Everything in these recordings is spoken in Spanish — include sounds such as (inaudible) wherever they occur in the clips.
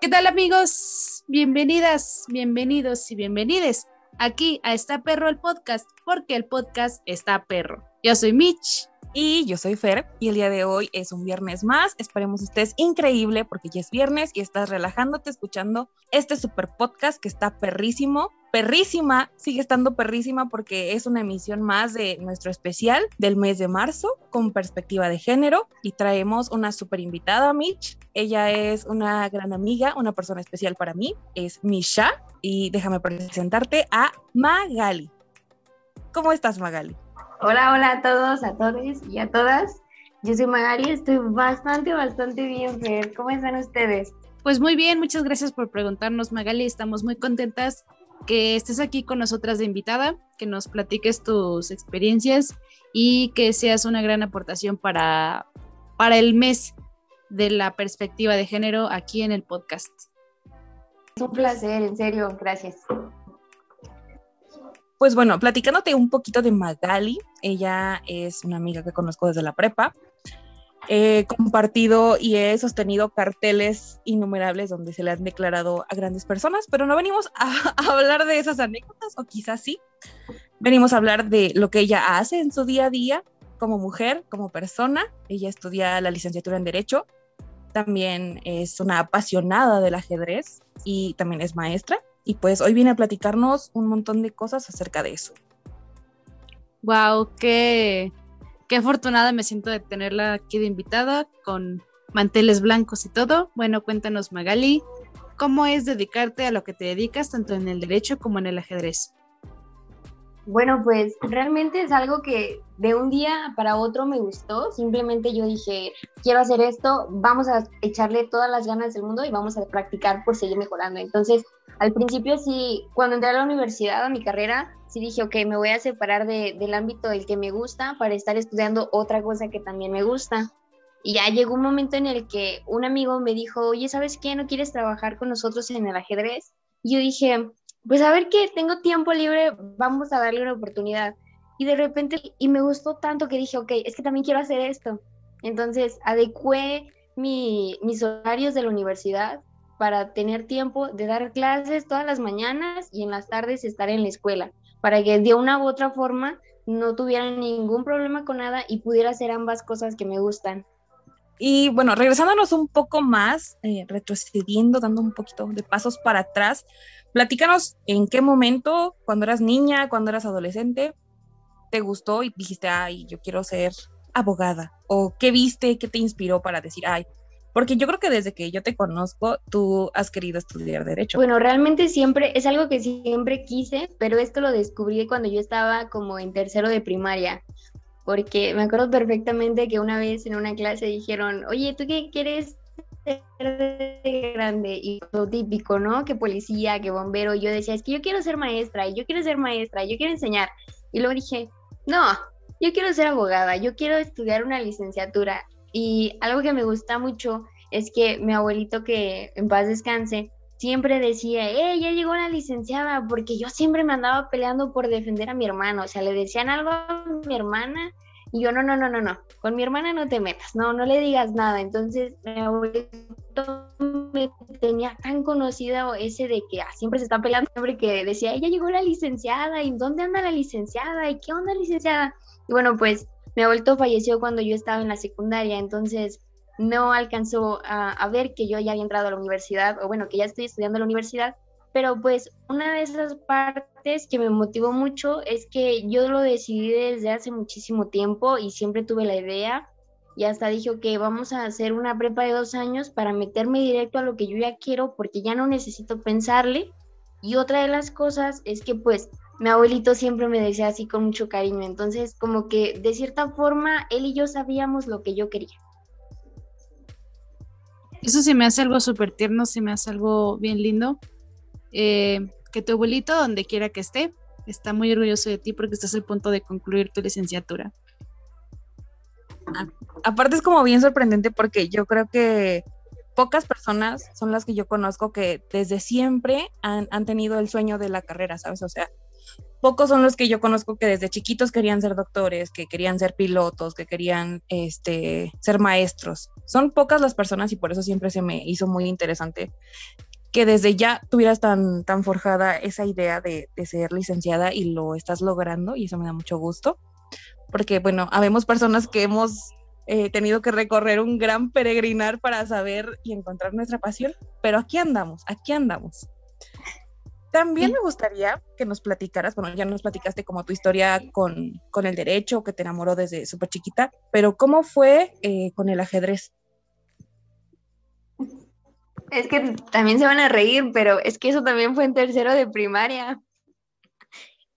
¿Qué tal amigos? Bienvenidas, bienvenidos y bienvenides aquí a Está Perro el podcast, porque el podcast está perro. Yo soy Mitch. Y yo soy Fer y el día de hoy es un viernes más. Esperemos estés increíble porque ya es viernes y estás relajándote escuchando este super podcast que está perrísimo. Perrísima, sigue estando perrísima porque es una emisión más de nuestro especial del mes de marzo con perspectiva de género y traemos una super invitada, Mitch. Ella es una gran amiga, una persona especial para mí, es Misha y déjame presentarte a Magali. ¿Cómo estás, Magali? Hola, hola a todos, a todos y a todas. Yo soy Magali, estoy bastante, bastante bien, Fer. ¿Cómo están ustedes? Pues muy bien, muchas gracias por preguntarnos, Magali. Estamos muy contentas que estés aquí con nosotras de invitada, que nos platiques tus experiencias y que seas una gran aportación para, para el mes de la perspectiva de género aquí en el podcast. Es un placer, en serio, gracias. Pues bueno, platicándote un poquito de Magali, ella es una amiga que conozco desde la prepa. He compartido y he sostenido carteles innumerables donde se le han declarado a grandes personas, pero no venimos a, (laughs) hablar de esas anécdotas, o quizás sí. Venimos a hablar de lo que ella hace en su día a día como mujer, como persona. Ella estudia la licenciatura en Derecho, también es una apasionada del ajedrez y también es maestra y pues hoy viene a platicarnos un montón de cosas acerca de eso. Wow, qué, qué afortunada me siento de tenerla aquí de invitada con manteles blancos y todo. Bueno, cuéntanos Magali, ¿cómo es dedicarte a lo que te dedicas tanto en el derecho como en el ajedrez? Bueno, pues realmente es algo que de un día para otro me gustó. Simplemente yo dije, quiero hacer esto, vamos a echarle todas las ganas del mundo y vamos a practicar por seguir mejorando. Entonces, al principio sí, cuando entré a la universidad, a mi carrera, sí dije, ok, me voy a separar del ámbito del que me gusta para estar estudiando otra cosa que también me gusta. Y ya llegó un momento en el que un amigo me dijo, oye, ¿sabes qué? ¿No quieres trabajar con nosotros en el ajedrez? Y yo dije, pues a ver que tengo tiempo libre, vamos a darle una oportunidad. Y de repente, y me gustó tanto que dije, ok, es que también quiero hacer esto. Entonces, adecué mi, mis horarios de la universidad para tener tiempo de dar clases todas las mañanas y en las tardes estar en la escuela, para que de una u otra forma no tuviera ningún problema con nada y pudiera hacer ambas cosas que me gustan. Y bueno, regresándonos un poco más, eh, retrocediendo, dando un poquito de pasos para atrás, Platícanos en qué momento, cuando eras niña, cuando eras adolescente, te gustó y dijiste, ay, yo quiero ser abogada. O qué viste, qué te inspiró para decir, ay, porque yo creo que desde que yo te conozco, tú has querido estudiar derecho. Bueno, realmente siempre es algo que siempre quise, pero esto lo descubrí cuando yo estaba como en tercero de primaria, porque me acuerdo perfectamente que una vez en una clase dijeron, oye, ¿tú qué quieres de grande y lo típico, ¿no? Que policía, que bombero. Y yo decía, es que yo quiero ser maestra, y yo quiero ser maestra, y yo quiero enseñar. Y luego dije, no, yo quiero ser abogada, yo quiero estudiar una licenciatura. Y algo que me gusta mucho es que mi abuelito, que en paz descanse, siempre decía, eh, ya llegó la licenciada, porque yo siempre me andaba peleando por defender a mi hermano. O sea, le decían algo a mi hermana y yo, no, no, no, no, no, con mi hermana no te metas, no, no le digas nada. Entonces, mi abuelito me tenía tan conocido ese de que ah, siempre se está peleando, siempre que decía, ella llegó la licenciada, ¿y dónde anda la licenciada? ¿Y qué onda licenciada? Y bueno, pues mi abuelito falleció cuando yo estaba en la secundaria, entonces no alcanzó a, a ver que yo ya había entrado a la universidad, o bueno, que ya estoy estudiando en la universidad, pero pues una de esas partes que me motivó mucho es que yo lo decidí desde hace muchísimo tiempo y siempre tuve la idea y hasta dije, que vamos a hacer una prepa de dos años para meterme directo a lo que yo ya quiero porque ya no necesito pensarle. Y otra de las cosas es que pues mi abuelito siempre me decía así con mucho cariño, entonces como que de cierta forma él y yo sabíamos lo que yo quería. Eso se me hace algo súper tierno, se me hace algo bien lindo eh, que tu abuelito, donde quiera que esté, está muy orgulloso de ti porque estás al punto de concluir tu licenciatura. aparte es como bien sorprendente porque yo creo que pocas personas son las que yo conozco que desde siempre han, han, tenido el sueño de la carrera, ¿sabes? O sea, pocos son los que yo conozco que desde chiquitos querían ser doctores, que querían ser pilotos, que querían este, ser maestros. Son pocas las personas y por eso siempre se me hizo muy interesante que desde ya tuvieras tan, tan forjada esa idea de, ser licenciada y lo estás logrando y eso me da mucho gusto. Porque, bueno, habemos personas que hemos eh, tenido que recorrer un gran peregrinar para saber y encontrar nuestra pasión, pero aquí andamos, aquí andamos. También me gustaría que nos platicaras, bueno, ya nos platicaste como tu historia con, con el derecho, que te enamoró desde súper chiquita, pero ¿cómo fue eh, con el ajedrez? Es que también se van a reír, pero es que eso también fue en tercero de primaria.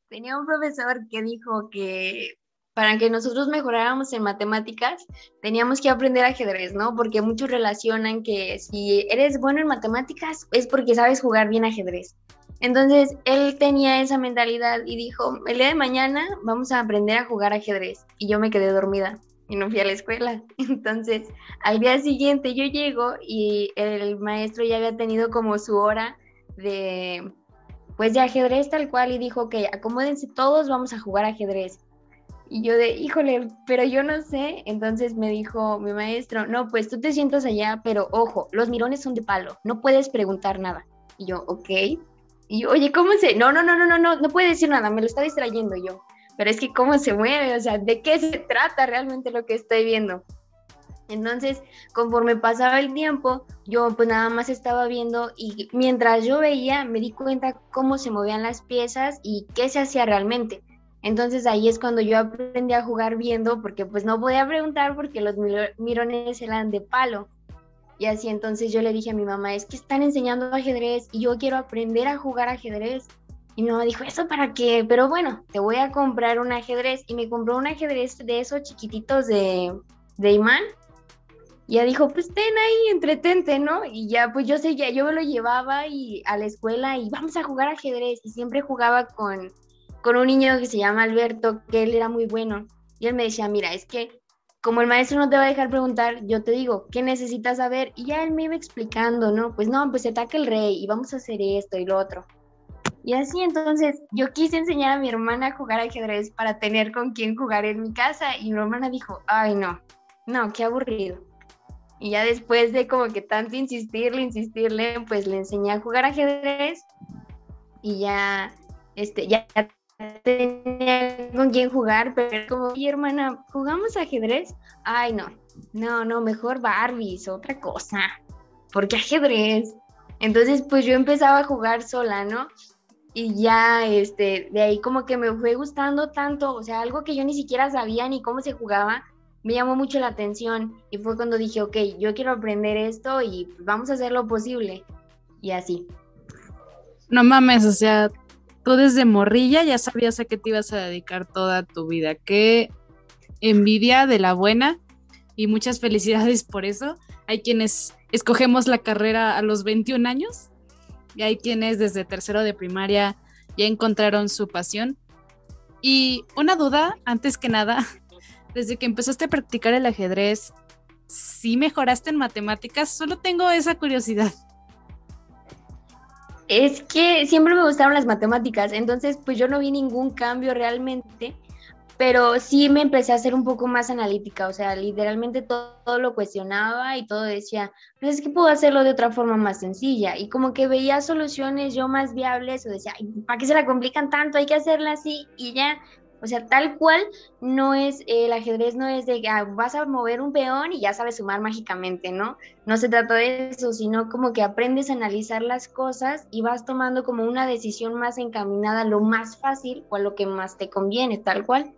Tenía un profesor que dijo que para que nosotros mejoráramos en matemáticas, teníamos que aprender ajedrez, ¿no? Porque muchos relacionan que si eres bueno en matemáticas es porque sabes jugar bien ajedrez. Entonces, él tenía esa mentalidad y dijo, el día de mañana vamos a aprender a jugar ajedrez. Y yo me quedé dormida y no fui a la escuela. (laughs) Entonces, al día siguiente yo llego y el maestro ya había tenido como su hora de, pues, de ajedrez tal cual y dijo que acomódense todos, vamos a jugar ajedrez. Y yo de, híjole, pero yo no sé. Entonces me dijo mi maestro, no, pues tú te sientas allá, pero ojo, los mirones son de palo, no puedes preguntar nada. Y yo, ok. Y oye, ¿cómo se? No, no, no, no, no, no, no puede decir nada, me lo está distrayendo yo. Pero es que cómo se mueve, o sea, ¿de qué se trata realmente lo que estoy viendo? Entonces, conforme pasaba el tiempo, yo pues nada más estaba viendo y mientras yo veía, me di cuenta cómo se movían las piezas y qué se hacía realmente. Entonces ahí es cuando yo aprendí a jugar viendo, porque pues no podía preguntar porque los mirones eran de palo. Y así entonces yo le dije a mi mamá, es que están enseñando ajedrez y yo quiero aprender a jugar ajedrez. Y mi mamá dijo, ¿eso para qué? Pero bueno, te voy a comprar un ajedrez. Y me compró un ajedrez de esos chiquititos de, de imán. Y ya dijo, pues ten ahí, entretente, ¿no? Y ya, pues yo sé, ya yo me lo llevaba y a la escuela y vamos a jugar ajedrez. Y siempre jugaba con, con un niño que se llama Alberto, que él era muy bueno. Y él me decía, mira, es que como el maestro no te va a dejar preguntar, yo te digo, ¿qué necesitas saber? Y ya él me iba explicando, ¿no? Pues no, pues se ataca el rey y vamos a hacer esto y lo otro. Y así entonces yo quise enseñar a mi hermana a jugar ajedrez para tener con quién jugar en mi casa y mi hermana dijo, ay no, no, qué aburrido. Y ya después de como que tanto insistirle, insistirle, pues le enseñé a jugar ajedrez y ya, este, ya tenía con quién jugar, pero como, mi hermana, ¿jugamos ajedrez? Ay, no, no, no, mejor Barbies, otra cosa, porque ajedrez. Entonces, pues yo empezaba a jugar sola, ¿no? Y ya, este, de ahí como que me fue gustando tanto, o sea, algo que yo ni siquiera sabía ni cómo se jugaba, me llamó mucho la atención y fue cuando dije, ok, yo quiero aprender esto y vamos a hacer lo posible. Y así. No mames, o sea, tú desde morrilla ya sabías a qué te ibas a dedicar toda tu vida. Qué envidia de la buena y muchas felicidades por eso. Hay quienes escogemos la carrera a los 21 años y hay quienes desde tercero de primaria ya encontraron su pasión. Y una duda, antes que nada, (laughs) desde que empezaste a practicar el ajedrez, ¿sí mejoraste en matemáticas? Solo tengo esa curiosidad. Es que siempre me gustaron las matemáticas, entonces pues yo no vi ningún cambio realmente, pero sí me empecé a ser un poco más analítica, o sea, literalmente todo, lo cuestionaba y todo decía, pues es que puedo hacerlo de otra forma más sencilla y como que veía soluciones yo más viables o decía, ¿para qué se la complican tanto? Hay que hacerla así y ya o sea, tal cual no es, el ajedrez no es de ah, vas a mover un peón y ya sabes sumar mágicamente, ¿no? No se trata de eso, sino como que aprendes a analizar las cosas y vas tomando como una decisión más encaminada a lo más fácil o a lo que más te conviene, tal cual.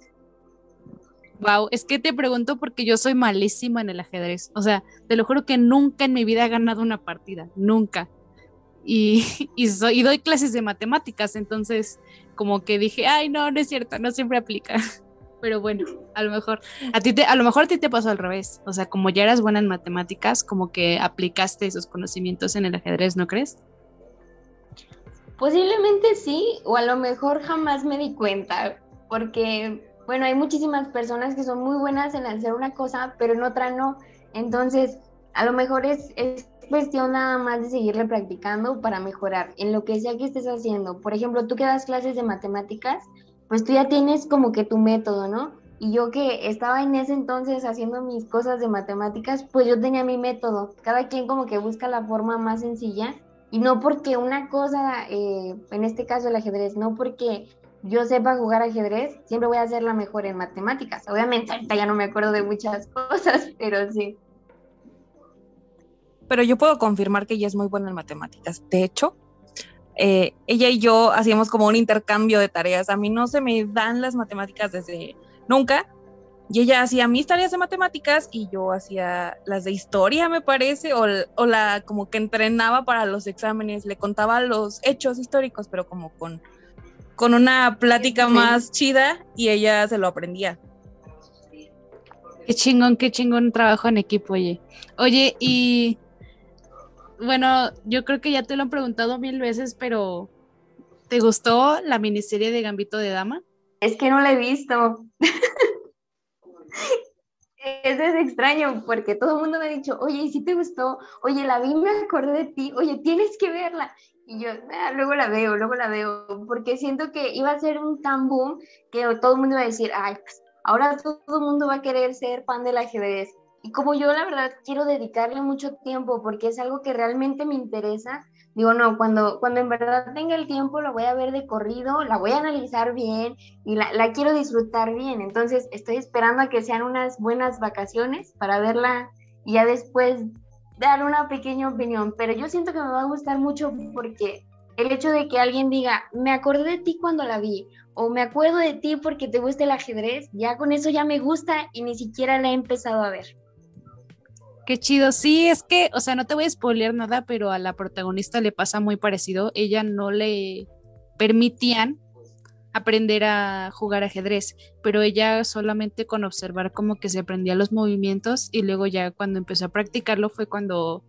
Wow, es que te pregunto porque yo soy malísima en el ajedrez. O sea, te lo juro que nunca en mi vida he ganado una partida, nunca. Y, (laughs) y, soy, y doy clases de matemáticas, entonces como que dije, ay, no, no es cierto, no siempre aplica. (laughs) Pero bueno, a lo mejor a ti te, a lo mejor a ti te pasó al revés. O sea, como ya eras buena en matemáticas, como que aplicaste esos conocimientos en el ajedrez, ¿no crees? Posiblemente sí, o a lo mejor jamás me di cuenta, porque, bueno, hay muchísimas personas que son muy buenas en hacer una cosa, pero en otra no. Entonces, a lo mejor es, es cuestión nada más de seguirle practicando para mejorar en lo que sea que estés haciendo. Por ejemplo, tú que das clases de matemáticas, pues tú ya tienes como que tu método, ¿no? Y yo que estaba en ese entonces haciendo mis cosas de matemáticas, pues yo tenía mi método. Cada quien como que busca la forma más sencilla y no porque una cosa, eh, en este caso el ajedrez, no porque yo sepa jugar ajedrez, siempre voy a ser la mejor en matemáticas. Obviamente ahorita ya no me acuerdo de muchas (laughs) cosas, pero sí. Pero yo puedo confirmar que ella es muy buena en matemáticas. De hecho, eh, ella y yo hacíamos como un intercambio de tareas. A mí no se me dan las matemáticas desde nunca. Y ella hacía mis tareas de matemáticas y yo hacía las de historia, me parece, o, o la como que entrenaba para los exámenes, le contaba los hechos históricos, pero como con con una plática más chida y ella se lo aprendía. Qué chingón, qué chingón trabajo en equipo, oye. Oye, y bueno, yo creo que ya te lo han preguntado mil veces, pero ¿te gustó la miniserie de Gambito de Dama? Es que no la he visto. (laughs) Eso es extraño porque todo el mundo me ha dicho, oye, ¿y si te gustó? Oye, la vi, me acordé de ti, oye, tienes que verla. Y yo, ah, luego la veo, luego la veo, porque siento que iba a ser un tan boom que todo el mundo iba a decir, ay, pues ahora todo el mundo va a querer ser fan del ajedrez. Y como yo la verdad quiero dedicarle mucho tiempo porque es algo que realmente me interesa, digo, no, cuando, cuando en verdad tenga el tiempo lo voy a ver de corrido, la voy a analizar bien y la, la quiero disfrutar bien. Entonces estoy esperando a que sean unas buenas vacaciones para verla y ya después dar una pequeña opinión, pero yo siento que me va a gustar mucho porque el hecho de que alguien diga, me acordé de ti cuando la vi, o me acuerdo de ti porque te gusta el ajedrez, ya con eso ya me gusta y ni siquiera la he empezado a ver. Qué chido, sí, es que, o sea, no te voy a spoilear nada, pero a la protagonista le pasa muy parecido. Ella no le permitían aprender a jugar ajedrez, pero ella solamente con observar como que se aprendía los movimientos y luego ya cuando empezó a practicarlo fue cuando,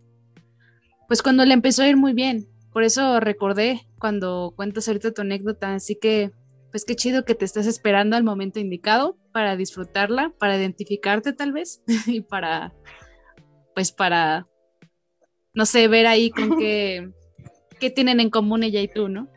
pues cuando le empezó a ir muy bien. Por eso recordé cuando cuentas ahorita tu anécdota, así que pues qué chido que te estás esperando al momento indicado para disfrutarla, para identificarte tal vez (laughs) y para, pues para, no sé, ver ahí con qué, qué tienen en común ella y tú, ¿no?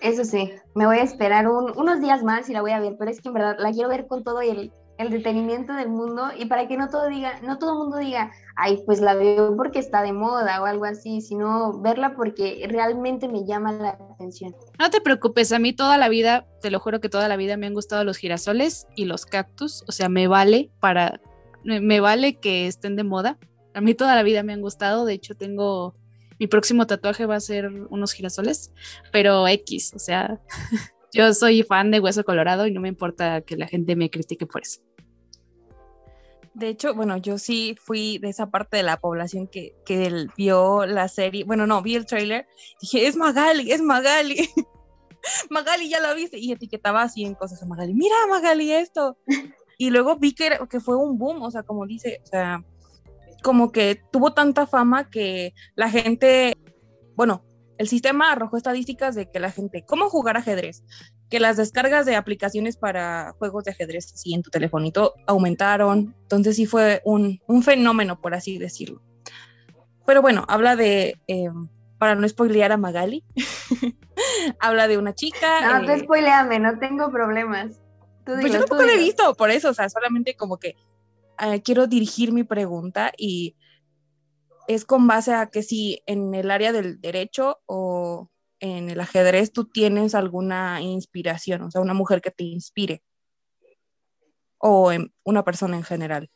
Eso sí, me voy a esperar unos días más y la voy a ver, pero es que en verdad la quiero ver con todo el, el detenimiento del mundo y para que no todo diga, no todo el mundo diga, ay, pues la veo porque está de moda o algo así, sino verla porque realmente me llama la atención. No te preocupes, a mí toda la vida, te lo juro que toda la vida me han gustado los girasoles y los cactus, o sea, me vale para, me vale que estén de moda. A mí toda la vida me han gustado, de hecho tengo mi próximo tatuaje va a ser unos girasoles, pero X, o sea, (laughs) yo soy fan de Hueso Colorado y no me importa que la gente me critique por eso. De hecho, bueno, yo sí fui de esa parte de la población que, que vio la serie, bueno, no, vi el trailer, dije, es Magali, es Magali. (laughs) Magali ya la viste y etiquetaba así en cosas a Magali, mira Magali esto. (laughs) Y luego vi que, que fue un boom, o sea, como dice, o sea, como que tuvo tanta fama que la gente, bueno, el sistema arrojó estadísticas de que la gente, ¿cómo jugar ajedrez? Que las descargas de aplicaciones para juegos de ajedrez así en tu telefonito aumentaron. Entonces sí fue un, fenómeno, por así decirlo. Pero bueno, habla de, eh, para no spoilear a Magali, (laughs) habla de una chica. No, eh, spoileame, no tengo problemas. pues yo tampoco lo he visto, por eso, o sea, solamente como que eh, quiero dirigir mi pregunta y es con base a que si en el área del derecho o en el ajedrez tú tienes alguna inspiración, o sea, una mujer que te inspire o en una persona en general.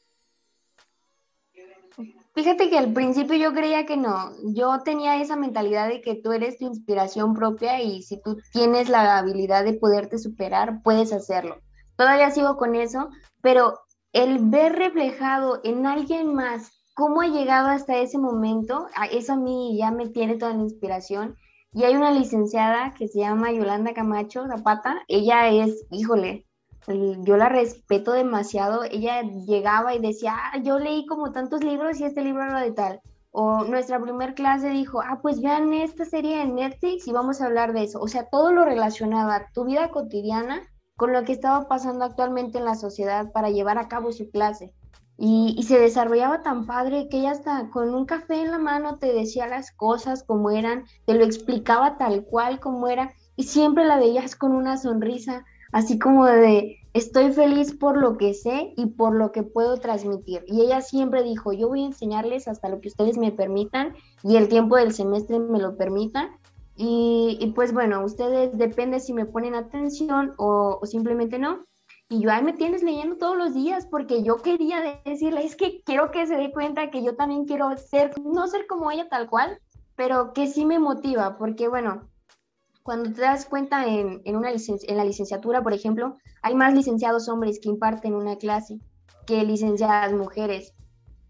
Fíjate que al principio yo creía que no, yo tenía esa mentalidad de que tú eres tu inspiración propia y si tú tienes la habilidad de poderte superar, puedes hacerlo. Todavía sigo con eso, pero el ver reflejado en alguien más cómo ha llegado hasta ese momento, eso a mí ya me tiene toda la inspiración. Y hay una licenciada que se llama Yolanda Camacho Zapata, ella es, híjole, yo la respeto demasiado, ella llegaba y decía, ah, yo leí como tantos libros y este libro era de tal. O nuestra primer clase dijo, ah, pues vean esta serie en Netflix y vamos a hablar de eso. O sea, todo lo relacionaba tu vida cotidiana con lo que estaba pasando actualmente en la sociedad para llevar a cabo su clase. Y, se desarrollaba tan padre que ella hasta con un café en la mano te decía las cosas como eran, te lo explicaba tal cual como era y siempre la veías con una sonrisa, así como de estoy feliz por lo que sé y por lo que puedo transmitir. Y ella siempre dijo, yo voy a enseñarles hasta lo que ustedes me permitan y el tiempo del semestre me lo permita. Y, pues bueno, ustedes depende si me ponen atención o simplemente no. Y yo, ahí me tienes leyendo todos los días porque yo quería decirle, es que quiero que se dé cuenta que yo también quiero ser, no ser como ella tal cual, pero que sí me motiva, porque bueno, cuando te das cuenta en, en una en la licenciatura, por ejemplo, hay más licenciados hombres que imparten una clase que licenciadas mujeres.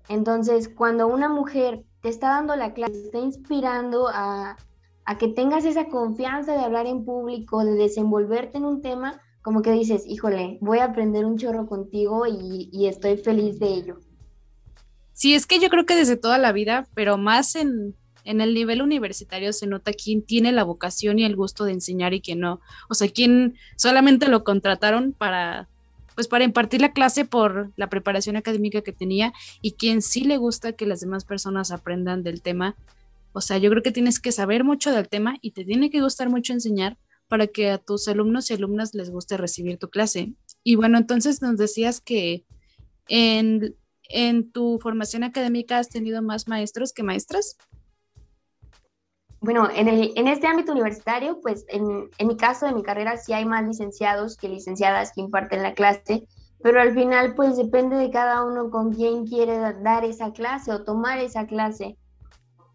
Entonces, cuando una mujer te está dando la clase, te está inspirando a, a que tengas esa confianza de hablar en público, de desenvolverte en un tema, como que dices, híjole, voy a aprender un chorro contigo y, estoy feliz de ello. Sí, es que yo creo que desde toda la vida, pero más en, en el nivel universitario se nota quién tiene la vocación y el gusto de enseñar y quién no. O sea, quién solamente lo contrataron para, pues para impartir la clase por la preparación académica que tenía y quién sí le gusta que las demás personas aprendan del tema. O sea, yo creo que tienes que saber mucho del tema y te tiene que gustar mucho enseñar para que a tus alumnos y alumnas les guste recibir tu clase. Y bueno, entonces nos decías que en, tu formación académica has tenido más maestros que maestras. Bueno, en, en este ámbito universitario, pues en, en, mi caso, en mi carrera, sí hay más licenciados que licenciadas que imparten la clase, pero al final, pues depende de cada uno con quién quiere dar esa clase o tomar esa clase.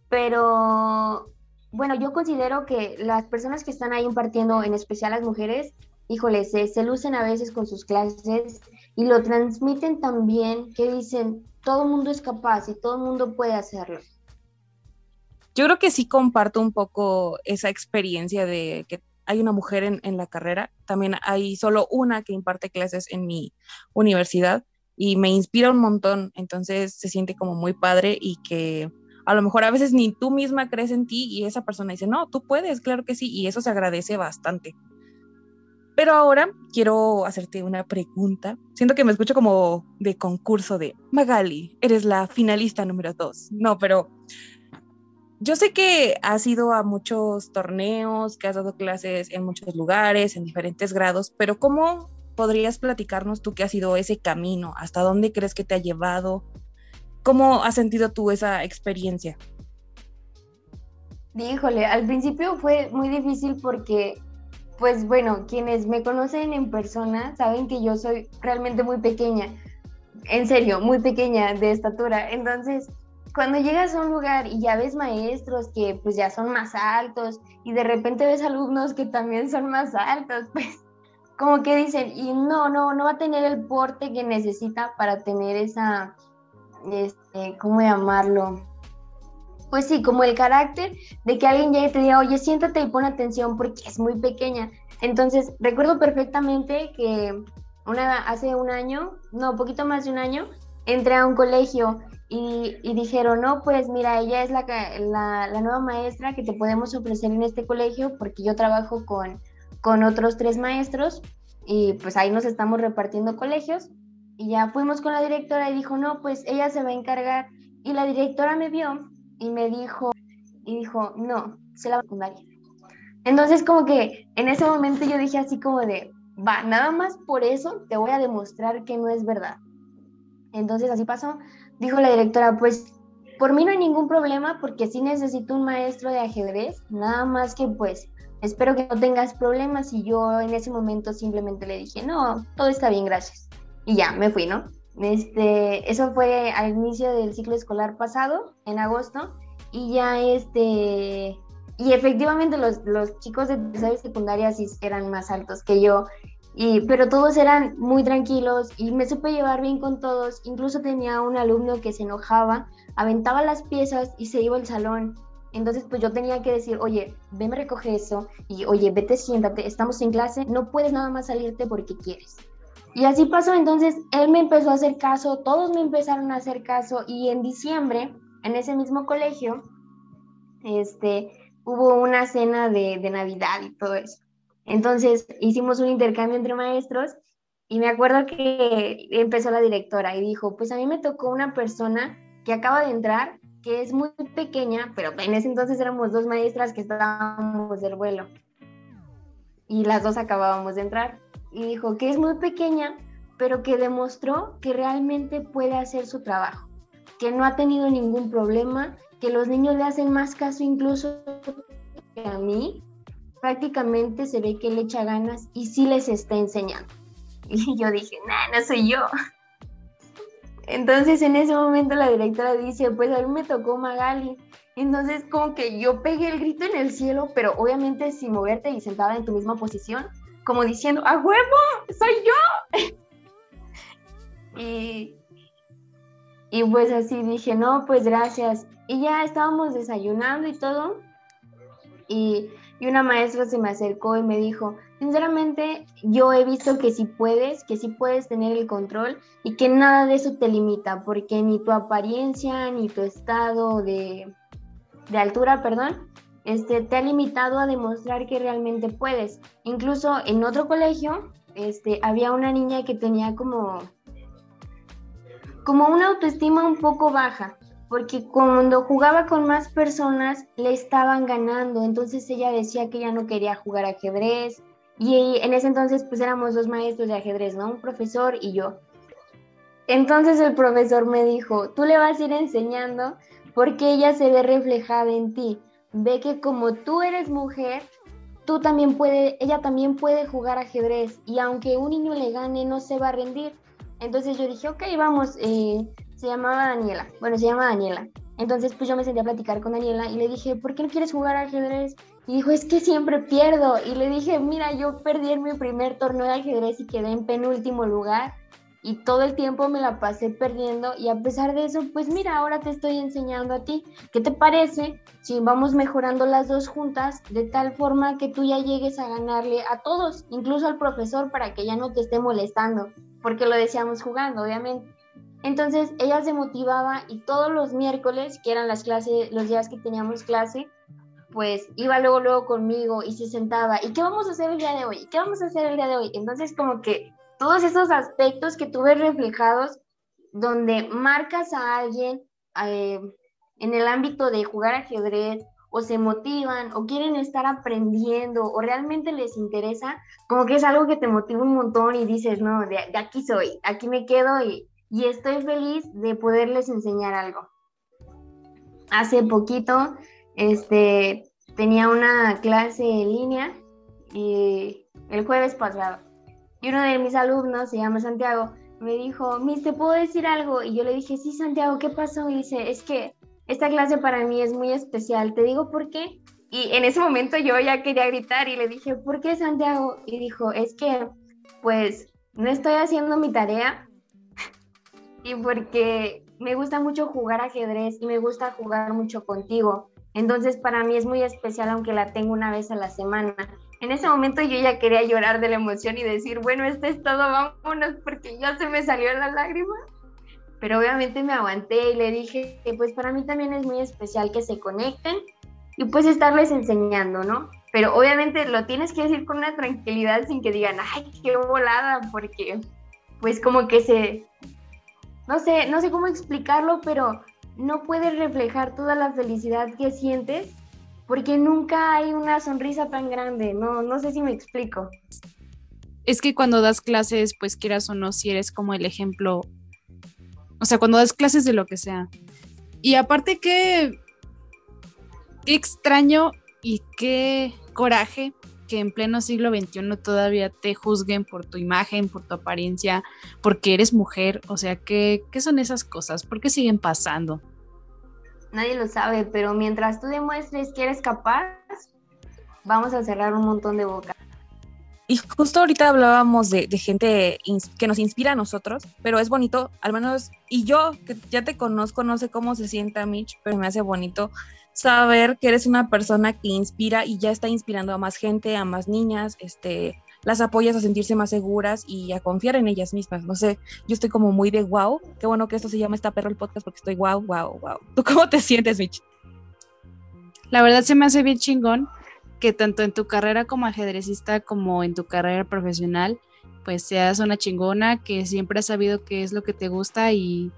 Pero bueno, yo considero que las personas que están ahí impartiendo, en especial las mujeres, híjole, se, lucen a veces con sus clases y lo transmiten tan bien que dicen, todo el mundo es capaz y todo el mundo puede hacerlo. Yo creo que sí comparto un poco esa experiencia de que hay una mujer en, en la carrera. También hay solo una que imparte clases en mi universidad y me inspira un montón. Entonces se siente como muy padre y que a lo mejor a veces ni tú misma crees en ti y esa persona dice, no, tú puedes, claro que sí, y eso se agradece bastante. Pero ahora quiero hacerte una pregunta. Siento que me escucho como de concurso de Magali, eres la finalista número dos. No, pero yo sé que has ido a muchos torneos, que has dado clases en muchos lugares, en diferentes grados, pero ¿cómo podrías platicarnos tú qué ha sido ese camino? ¿Hasta dónde crees que te ha llevado? ¿Cómo has sentido tú esa experiencia? Híjole, al principio fue muy difícil porque, pues bueno, quienes me conocen en persona saben que yo soy realmente muy pequeña, en serio, muy pequeña de estatura. Entonces, cuando llegas a un lugar y ya ves maestros que pues ya son más altos y de repente ves alumnos que también son más altos, (laughs) pues como que dicen, y no, no, no va a tener el porte que necesita para tener esa este, ¿cómo llamarlo? Pues sí, como el carácter de que alguien llegue y te diga, oye, siéntate y pon atención porque es muy pequeña. Entonces, recuerdo perfectamente que hace un año, no, poquito más de un año, entré a un colegio y, dijeron, no, pues mira, ella es la, la, la, nueva maestra que te podemos ofrecer en este colegio porque yo trabajo con, con otros tres maestros y pues ahí nos estamos repartiendo colegios y ya fuimos con la directora y dijo, no, pues ella se va a encargar. Y la directora me vio y me dijo, y dijo, no, se la va a secundaria. Entonces como que en ese momento yo dije así como de, va, nada más por eso te voy a demostrar que no es verdad. Entonces así pasó. Dijo la directora, pues por mí no hay ningún problema porque sí necesito un maestro de ajedrez, nada más que pues espero que no tengas problemas y yo en ese momento simplemente le dije, no, todo está bien, gracias y ya, me fui, ¿no? Este, eso fue al inicio del ciclo escolar pasado, en agosto, y ya este, y efectivamente los, los chicos de tercera secundaria sí eran más altos que yo, y, pero todos eran muy tranquilos y me supe llevar bien con todos, incluso tenía un alumno que se enojaba, aventaba las piezas y se iba al salón. Entonces, pues yo tenía que decir, oye, ven, me recoge eso, y oye, vete, siéntate, estamos en clase, no puedes nada más salirte porque quieres. Y así pasó, entonces él me empezó a hacer caso, todos me empezaron a hacer caso y en diciembre, en ese mismo colegio, este, hubo una cena de, de Navidad y todo eso. Entonces hicimos un intercambio entre maestros Y me acuerdo que empezó la directora y dijo, pues a mí me tocó una persona que acaba de entrar, que es muy pequeña, pero en ese entonces éramos dos maestras que estábamos del vuelo. Y las dos acabábamos de entrar. Y dijo que es muy pequeña, pero que demostró que realmente puede hacer su trabajo, que no ha tenido ningún problema, que los niños le hacen más caso incluso que a mí. Prácticamente se ve que le echa ganas y sí les está enseñando. (laughs) Y yo dije, nah, no soy yo. Entonces en ese momento la directora dice, pues a mí me tocó Magali. Entonces como que yo pegué el grito en el cielo, pero obviamente sin moverte y sentada en tu misma posición, como diciendo, ¡a huevo! ¡Soy yo! (laughs) y, y pues así dije, no, pues gracias. Y ya estábamos desayunando y todo. Y, y una maestra se me acercó y me dijo, sinceramente yo he visto que sí puedes, que sí puedes tener el control y que nada de eso te limita, porque ni tu apariencia, ni tu estado de, de altura, perdón, este, te ha limitado a demostrar que realmente puedes. Incluso en otro colegio, este, había una niña que tenía como, como una autoestima un poco baja, porque cuando jugaba con más personas le estaban ganando, entonces ella decía que ya no quería jugar ajedrez, y en ese entonces pues éramos dos maestros de ajedrez, ¿no? Un profesor y yo. Entonces el profesor me dijo, tú le vas a ir enseñando porque ella se ve reflejada en ti. Ve que como tú eres mujer, tú también puede, ella también puede jugar ajedrez y aunque un niño le gane no se va a rendir. Entonces yo dije, ok, vamos, eh, se llamaba Daniela, bueno, se llama Daniela. Entonces pues yo me senté a platicar con Daniela y le dije, ¿por qué no quieres jugar ajedrez? Y dijo, es que siempre pierdo. Y le dije, mira, yo perdí en mi primer torneo de ajedrez y quedé en penúltimo lugar. Y todo el tiempo me la pasé perdiendo. Y a pesar de eso, pues mira, ahora te estoy enseñando a ti. ¿Qué te parece si vamos mejorando las dos juntas de tal forma que tú ya llegues a ganarle a todos, incluso al profesor, para que ya no te esté molestando? Porque lo decíamos jugando, obviamente. Entonces ella se motivaba y todos los miércoles, que eran las clases, los días que teníamos clase, pues iba luego, luego conmigo y se sentaba, ¿y qué vamos a hacer el día de hoy? ¿Qué vamos a hacer el día de hoy? Entonces, como que todos esos aspectos que tuve reflejados, donde marcas a alguien eh, en el ámbito de jugar ajedrez, o se motivan, o quieren estar aprendiendo, o realmente les interesa, como que es algo que te motiva un montón y dices, no, de, aquí soy, aquí me quedo y, estoy feliz de poderles enseñar algo. Hace poquito este, tenía una clase en línea y el jueves pasado. Y uno de mis alumnos, se llama Santiago, me dijo, Miss, ¿te puedo decir algo? Y yo le dije, sí, Santiago, ¿qué pasó? Y dice, es que esta clase para mí es muy especial. ¿Te digo por qué? Y en ese momento yo ya quería gritar y le dije, ¿por qué, Santiago? Y dijo, es que, pues, no estoy haciendo mi tarea (laughs) y porque me gusta mucho jugar ajedrez y me gusta jugar mucho contigo. Entonces para mí es muy especial aunque la tengo una vez a la semana. En ese momento yo ya quería llorar de la emoción y decir, bueno, esto es todo, vámonos, porque ya se me salió la lágrima. Pero obviamente me aguanté y le dije que pues para mí también es muy especial que se conecten y pues estarles enseñando, ¿no? Pero obviamente lo tienes que decir con una tranquilidad sin que digan, ay, qué volada, porque pues como que se, no sé, no sé cómo explicarlo, pero no puedes reflejar toda la felicidad que sientes porque nunca hay una sonrisa tan grande, no, no sé si me explico. Es que cuando das clases, pues quieras o no, si eres como el ejemplo, o sea, cuando das clases de lo que sea. Y aparte que, qué extraño y qué coraje que en pleno siglo XXI todavía te juzguen por tu imagen, por tu apariencia, porque eres mujer. O sea, ¿qué, qué son esas cosas? ¿Por qué siguen pasando? Nadie lo sabe, pero mientras tú demuestres que eres capaz, vamos a cerrar un montón de bocas. Y justo ahorita hablábamos de, de, gente que nos inspira a nosotros, pero es bonito, al menos, y yo que ya te conozco, no sé cómo se sienta Mitch, pero me hace bonito saber que eres una persona que inspira y ya está inspirando a más gente, a más niñas, este, las apoyas a sentirse más seguras y a confiar en ellas mismas. No sé, yo estoy como muy de wow. Qué bueno que esto se llama Esta Perro el Podcast porque estoy wow, wow, wow. ¿Tú cómo te sientes, Mitch? La verdad se me hace bien chingón que tanto en tu carrera como ajedrecista como en tu carrera profesional pues seas una chingona, que siempre has sabido qué es lo que te gusta y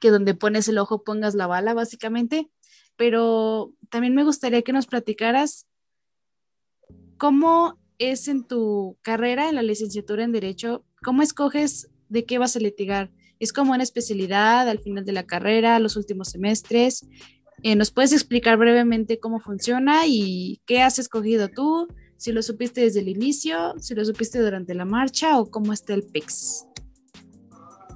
que donde pones el ojo pongas la bala, básicamente. Pero también me gustaría que nos platicaras cómo es en tu carrera, en la licenciatura en Derecho, cómo escoges de qué vas a litigar. ¿Es como una especialidad al final de la carrera, los últimos semestres? Eh, ¿Nos puedes explicar brevemente cómo funciona y qué has escogido tú? Si lo supiste desde el inicio, si lo supiste durante la marcha o cómo está el PEX.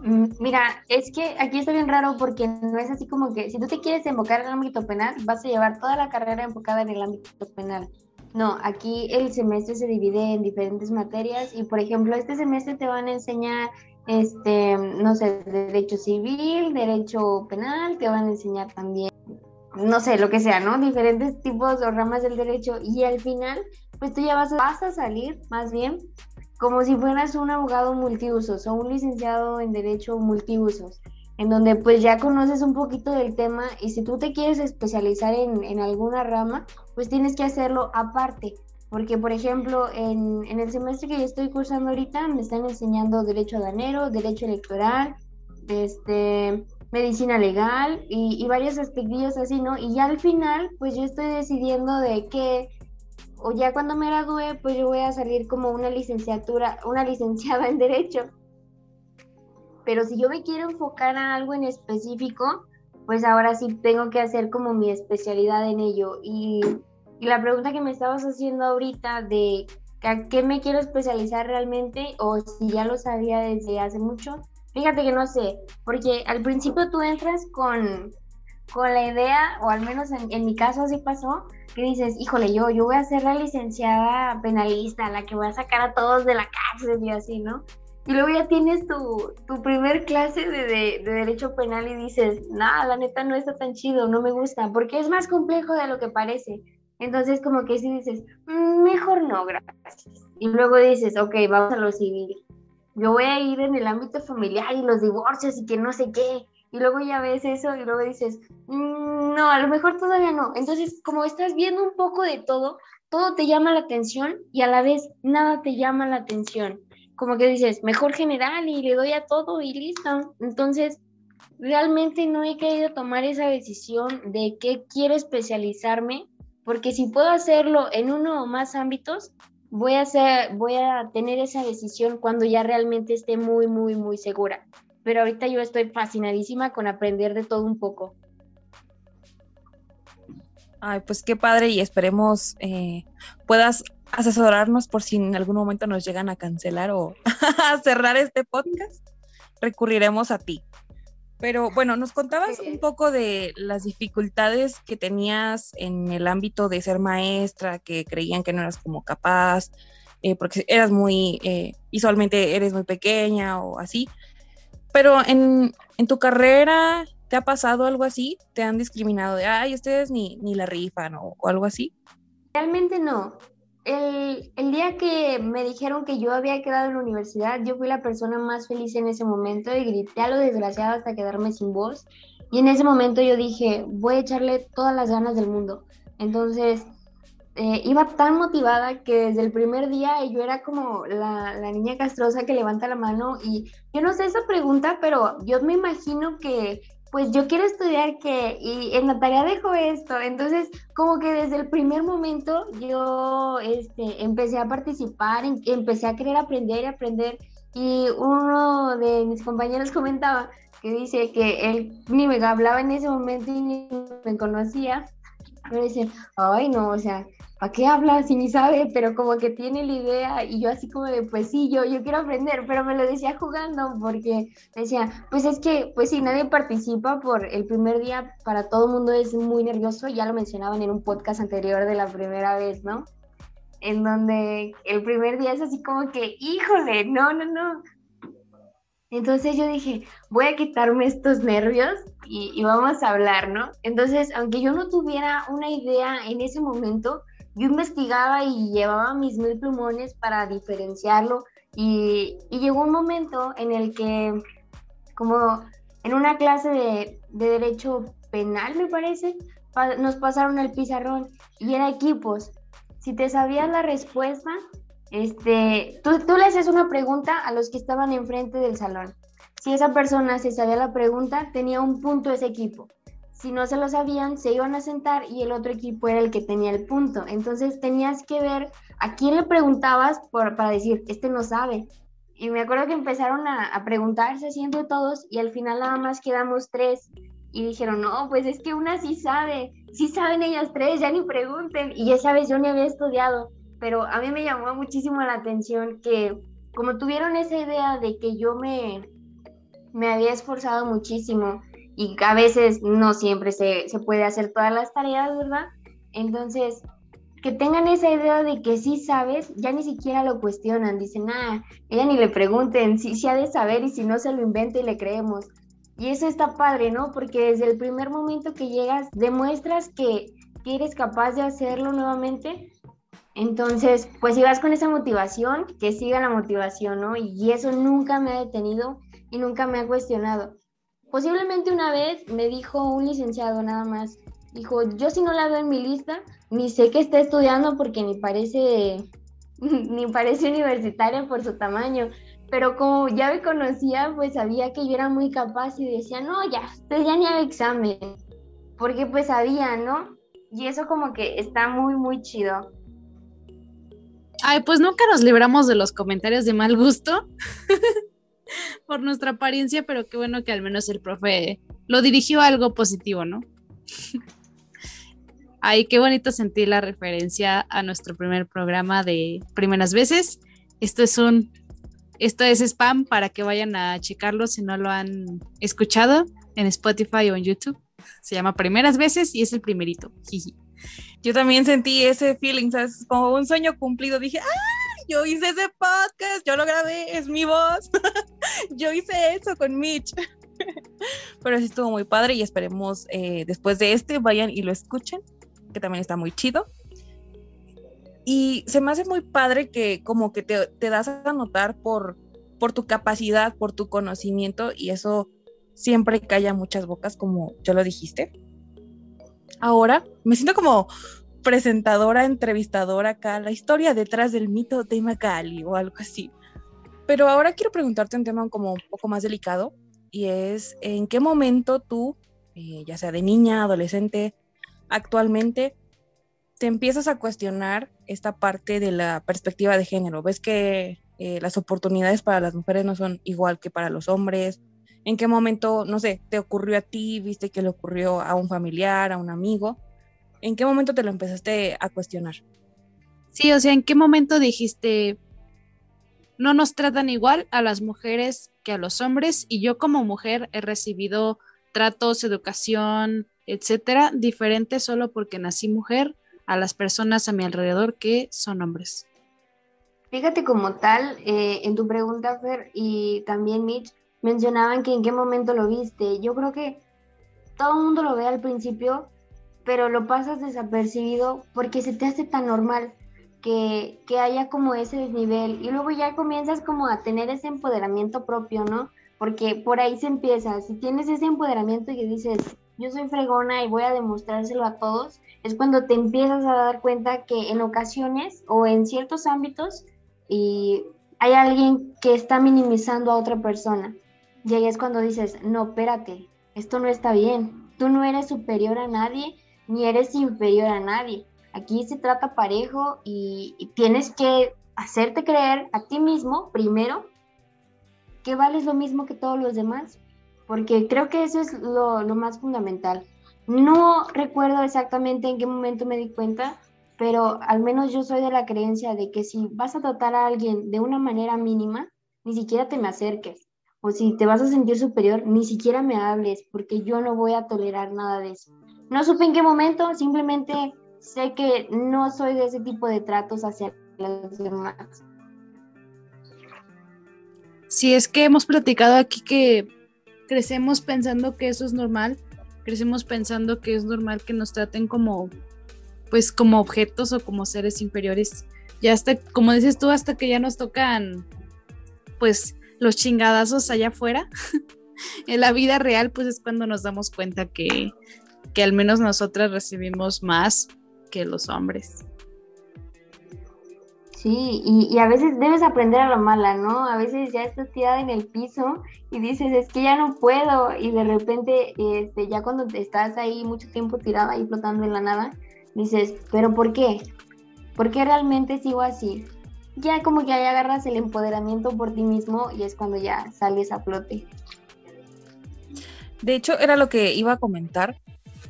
Mm, mira, es que aquí está bien raro porque no es así como que si tú te quieres enfocar en el ámbito penal, vas a llevar toda la carrera enfocada en el ámbito penal. No, aquí el semestre se divide en diferentes materias y, por ejemplo, este semestre te van a enseñar, este, no sé, derecho civil, derecho penal, te van a enseñar también, no sé, lo que sea, ¿no? Diferentes tipos o ramas del derecho y al final, pues tú ya vas a, vas a salir, más bien, como si fueras un abogado multiusos o un licenciado en derecho multiusos en donde pues ya conoces un poquito del tema y si tú te quieres especializar en, alguna rama, pues tienes que hacerlo aparte. Porque, por ejemplo, en, el semestre que yo estoy cursando ahorita, me están enseñando derecho aduanero, derecho electoral, este, medicina legal y, y varios aspectos así, ¿no? Y ya al final, pues yo estoy decidiendo de qué, o ya cuando me gradúe, pues yo voy a salir como una licenciatura, una (laughs) licenciada en derecho pero si yo me quiero enfocar a algo en específico, pues ahora sí tengo que hacer como mi especialidad en ello. Y, la pregunta que me estabas haciendo ahorita de qué me quiero especializar realmente o si ya lo sabía desde hace mucho, fíjate que no sé, porque al principio tú entras con, con la idea, o al menos en, en, mi caso así pasó, que dices, híjole, yo, yo voy a ser la licenciada penalista, la que voy a sacar a todos de la cárcel y así, ¿no? Y luego ya tienes tu, tu primer clase de, de, derecho penal y dices, nada, la neta no está tan chido, no me gusta, porque es más complejo de lo que parece. Entonces como que si dices, mm, mejor no, gracias. Y luego dices, ok, vamos a lo civil. Yo voy a ir en el ámbito familiar y los divorcios y que no sé qué. Y luego ya ves eso y luego dices, mm, no, a lo mejor todavía no. Entonces como estás viendo un poco de todo, todo te llama la atención y a la vez nada te llama la atención como que dices, mejor general y le doy a todo y listo. Entonces, realmente no he querido tomar esa decisión de qué quiero especializarme, porque si puedo hacerlo en uno o más ámbitos, voy a, hacer, voy a tener esa decisión cuando ya realmente esté muy, muy, muy segura. Pero ahorita yo estoy fascinadísima con aprender de todo un poco. Ay, pues qué padre y esperemos eh, puedas asesorarnos por si en algún momento nos llegan a cancelar o (laughs) a cerrar este podcast, recurriremos a ti. Pero bueno, nos contabas un poco de las dificultades que tenías en el ámbito de ser maestra, que creían que no eras como capaz, eh, porque eras muy, eh, visualmente eres muy pequeña o así. Pero en, en, tu carrera, ¿te ha pasado algo así? ¿Te han discriminado de, ay, ustedes ni, ni la rifan o algo así? Realmente no el, el, día que me dijeron que yo había quedado en la universidad, yo fui la persona más feliz en ese momento y grité a lo desgraciado hasta quedarme sin voz. Y en ese momento yo dije, voy a echarle todas las ganas del mundo. Entonces, eh, iba tan motivada que desde el primer día yo era como la, la, niña castrosa que levanta la mano y yo no sé esa pregunta, pero yo me imagino que pues yo quiero estudiar que, y en la tarea dejo esto. Entonces, como que desde el primer momento yo este, empecé a participar, empecé a querer aprender y aprender. Y uno de mis compañeros (laughs) comentaba que dice que él ni me hablaba en ese momento y ni me conocía. Pero dice, ay no, o sea, ¿para qué habla si ni sabe? Pero como que tiene la idea y yo así como de, pues sí, yo, yo quiero aprender, pero me lo decía jugando porque decía, pues es que, pues sí, nadie participa por el primer día, para todo el mundo es muy nervioso, ya lo mencionaban en un podcast anterior de la primera vez, ¿no? En donde el primer día es así como que, híjole, no, no, no. Entonces yo dije, voy a quitarme estos nervios y, y vamos a hablar, ¿no? Entonces, aunque yo no tuviera una idea en ese momento, yo investigaba y llevaba mis mil plumones para diferenciarlo y, llegó un momento en el que, como en una clase de, derecho penal, me parece, nos pasaron el pizarrón y era equipos. Si te sabías la respuesta, Este, tú, tú le haces una pregunta a los que estaban enfrente del salón. Si esa persona se sabía la pregunta, tenía un punto ese equipo. Si no se lo sabían, se iban a sentar y el otro equipo era el que tenía el punto. Entonces tenías que ver a quién le preguntabas para decir, este no sabe. Y me acuerdo que empezaron a, a preguntarse siempre todos y al final nada más quedamos tres. Y dijeron, no, pues es que una sí sabe, sí saben ellas tres, ya ni pregunten. Y ya sabes, yo ni había estudiado, pero a mí me llamó muchísimo la atención que como tuvieron esa idea de que yo me, me había esforzado muchísimo y a veces no siempre se, se puede hacer todas las tareas, ¿verdad? Entonces, que tengan esa idea de que sí sabes, ya ni siquiera lo cuestionan, dicen, ah, ella ni le pregunten si, si ha de saber y si no se lo inventa y le creemos. Y eso está padre, ¿no? Porque desde el primer momento que llegas demuestras que, eres capaz de hacerlo nuevamente. Entonces, pues si vas con esa motivación, que siga la motivación, ¿no? Y eso nunca me ha detenido y nunca me ha cuestionado. Posiblemente una vez me dijo un licenciado nada más, dijo, yo si no la veo en mi lista, ni sé que está estudiando porque ni parece, (laughs) ni parece universitaria por su tamaño pero como ya me conocía, pues sabía que yo era muy capaz y decía, no, ya, usted ya ni haga examen, porque pues sabía, ¿no? Y eso como que está muy, muy chido. Ay, pues nunca nos libramos de los comentarios de mal gusto (laughs) (laughs) por nuestra apariencia, pero qué bueno que al menos el profe lo dirigió algo positivo, ¿no? (laughs) Ay, qué bonito sentir la referencia a nuestro primer programa de primeras veces. Esto es un esto es spam para que vayan a checarlo si no lo han escuchado en Spotify o en YouTube. Se llama Primeras veces y es el primerito. Yo también sentí ese feeling, ¿sabes? Como un sueño cumplido. Dije, ¡ah! Yo hice ese podcast, yo lo grabé, es mi voz. (laughs) yo hice eso con Mitch. (laughs) Pero sí estuvo muy padre y esperemos eh, después de este vayan y lo escuchen, que también está muy chido. Y se me hace muy padre que como que te, das a notar por, por tu capacidad, por tu conocimiento y eso siempre calla muchas bocas, como ya lo dijiste. Ahora me siento como presentadora, entrevistadora acá, la historia detrás del mito de Magali o algo así. Pero ahora quiero preguntarte un tema como un poco más delicado y es en qué momento tú, eh, ya sea de niña, adolescente, actualmente, te empiezas a cuestionar esta parte de la perspectiva de género. Ves que eh, las oportunidades para las mujeres no son igual que para los hombres. ¿En qué momento, no sé, te ocurrió a ti, viste que le ocurrió a un familiar, a un amigo? ¿En qué momento te lo empezaste a cuestionar? Sí, o sea, ¿en qué momento dijiste, no nos tratan igual a las mujeres que a los hombres y yo como mujer he recibido tratos, educación, etcétera, diferentes solo porque nací mujer a las personas a mi alrededor que son hombres. Fíjate como tal, eh, en tu pregunta, Fer, y también Mitch, mencionaban que en qué momento lo viste. Yo creo que todo el mundo lo ve al principio, pero lo pasas desapercibido porque se te hace tan normal que, que haya como ese desnivel y luego ya comienzas como a tener ese empoderamiento propio, ¿no? Porque por ahí se empieza. Si tienes ese empoderamiento y dices, yo soy fregona y voy a demostrárselo a todos, es cuando te empiezas a dar cuenta que en ocasiones o en ciertos ámbitos y hay alguien que está minimizando a otra persona. Y ahí es cuando dices, no, espérate, esto no está bien. Tú no eres superior a nadie, ni eres inferior a nadie. Aquí se trata parejo y, tienes que hacerte creer a ti mismo, primero, que vales lo mismo que todos los demás porque creo que eso es lo, más fundamental. No recuerdo exactamente en qué momento me di cuenta, pero al menos yo soy de la creencia de que si vas a tratar a alguien de una manera mínima, ni siquiera te me acerques. O si te vas a sentir superior, ni siquiera me hables, porque yo no voy a tolerar nada de eso. No supe en qué momento, simplemente sé que no soy de ese tipo de tratos hacia los demás. Sí, es que hemos platicado aquí que crecemos pensando que eso es normal, crecemos pensando que es normal que nos traten como, pues como objetos o como seres inferiores. Ya hasta, como dices tú, hasta que ya nos tocan, pues, los chingadazos allá afuera. (laughs) en la vida real, pues es cuando nos damos cuenta que, que al menos nosotras recibimos más que los hombres. Sí, y, a veces debes aprender a la mala, ¿no? A veces ya estás tirada en el piso y dices, es que ya no puedo, y de repente, este, ya cuando estás ahí mucho tiempo tirada y flotando en la nada, dices, ¿pero por qué? ¿Por qué realmente sigo así? Ya como que ahí agarras el empoderamiento por ti mismo y es cuando ya sales a flote. De hecho, era lo que iba a comentar,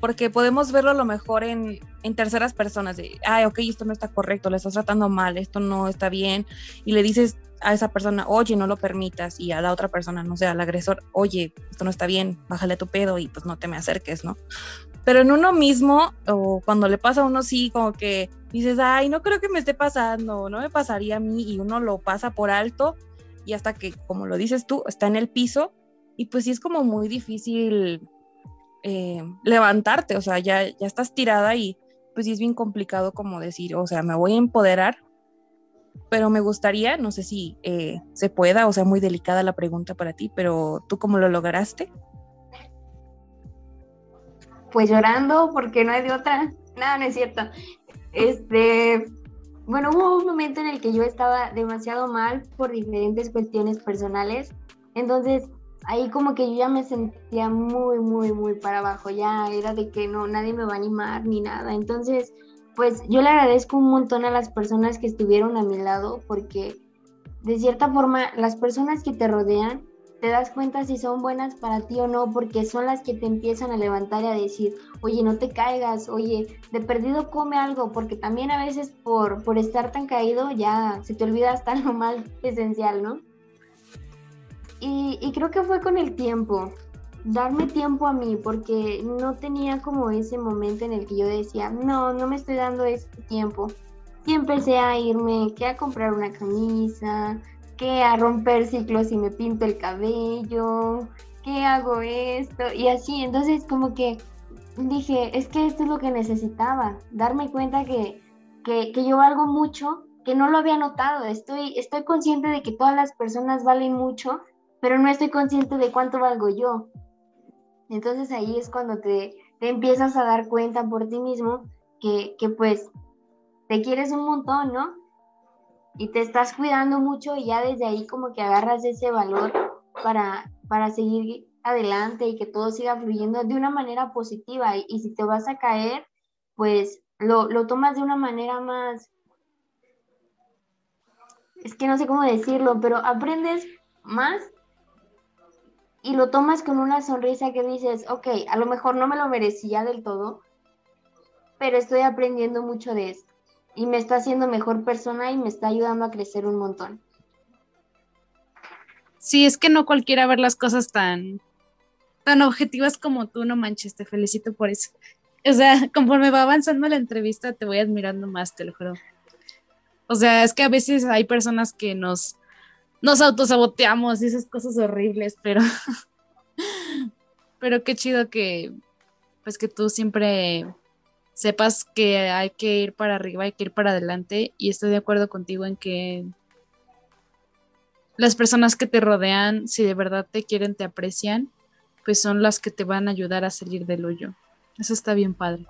porque podemos verlo a lo mejor en, en terceras personas, de, ay, ok, esto no está correcto, le estás tratando mal, esto no está bien, y le dices a esa persona, oye, no lo permitas, y a la otra persona, no sé, al agresor, oye, esto no está bien, bájale tu pedo y pues no te me acerques, ¿no? Pero en uno mismo, o cuando le pasa a uno, sí, como que dices, ay, no creo que me esté pasando, no me pasaría a mí, y uno lo pasa por alto, y hasta que, como lo dices tú, está en el piso, y pues sí es como muy difícil eh, levantarte, o sea, ya, ya estás tirada y pues sí es bien complicado como decir, o sea, me voy a empoderar, pero me gustaría, no sé si eh, se pueda, o sea, muy delicada la pregunta para ti, pero ¿tú cómo lo lograste? Pues llorando, porque no hay de otra. No, no es cierto. Este, bueno, hubo un momento en el que yo estaba demasiado mal por diferentes cuestiones personales. Entonces, ahí como que yo ya me sentía muy, muy, muy para abajo, ya era de que no, nadie me va a animar ni nada. Entonces, pues yo le agradezco un montón a las personas que estuvieron a mi lado porque de cierta forma las personas que te rodean te das cuenta si son buenas para ti o no, porque son las que te empiezan a levantar y a decir, oye, no te caigas, oye, de perdido come algo, porque también a veces por, por estar tan caído ya se te olvida hasta (laughs) lo más esencial, ¿no? Y, creo que fue con el tiempo, darme tiempo a mí, porque no tenía como ese momento en el que yo decía, no, no me estoy dando ese tiempo. Y empecé a irme, que a comprar una camisa, que a romper ciclos y me pinto el cabello, que hago esto, y así. Entonces como que dije, es que esto es lo que necesitaba, darme cuenta que, que, que yo valgo mucho, que no lo había notado. Estoy, estoy consciente de que todas las personas valen mucho, pero no estoy consciente de cuánto valgo yo. Entonces ahí es cuando te, empiezas a dar cuenta por ti mismo que, pues te quieres un montón, ¿no? Y te estás cuidando mucho y ya desde ahí como que agarras ese valor para, para seguir adelante y que todo siga fluyendo de una manera positiva. Y, si te vas a caer, pues lo, lo tomas de una manera más, es que no sé cómo decirlo, pero aprendes más y lo tomas con una sonrisa que dices, ok, a lo mejor no me lo merecía del todo, pero estoy aprendiendo mucho de esto y me está haciendo mejor persona y me está ayudando a crecer un montón. Sí, es que no cualquiera ver las cosas tan, tan objetivas como tú, no manches, te felicito por eso. O sea, (laughs) conforme va avanzando la entrevista, te voy admirando más, te lo juro. O sea, es que a veces hay personas que nos nos autosaboteamos y esas cosas horribles, pero, (laughs) pero qué chido que, pues que tú siempre sepas que hay que ir para arriba, hay que ir para adelante y estoy de acuerdo contigo en que las personas que te rodean, si de verdad te quieren, te aprecian, pues son las que te van a ayudar a salir del hoyo. Eso está bien padre.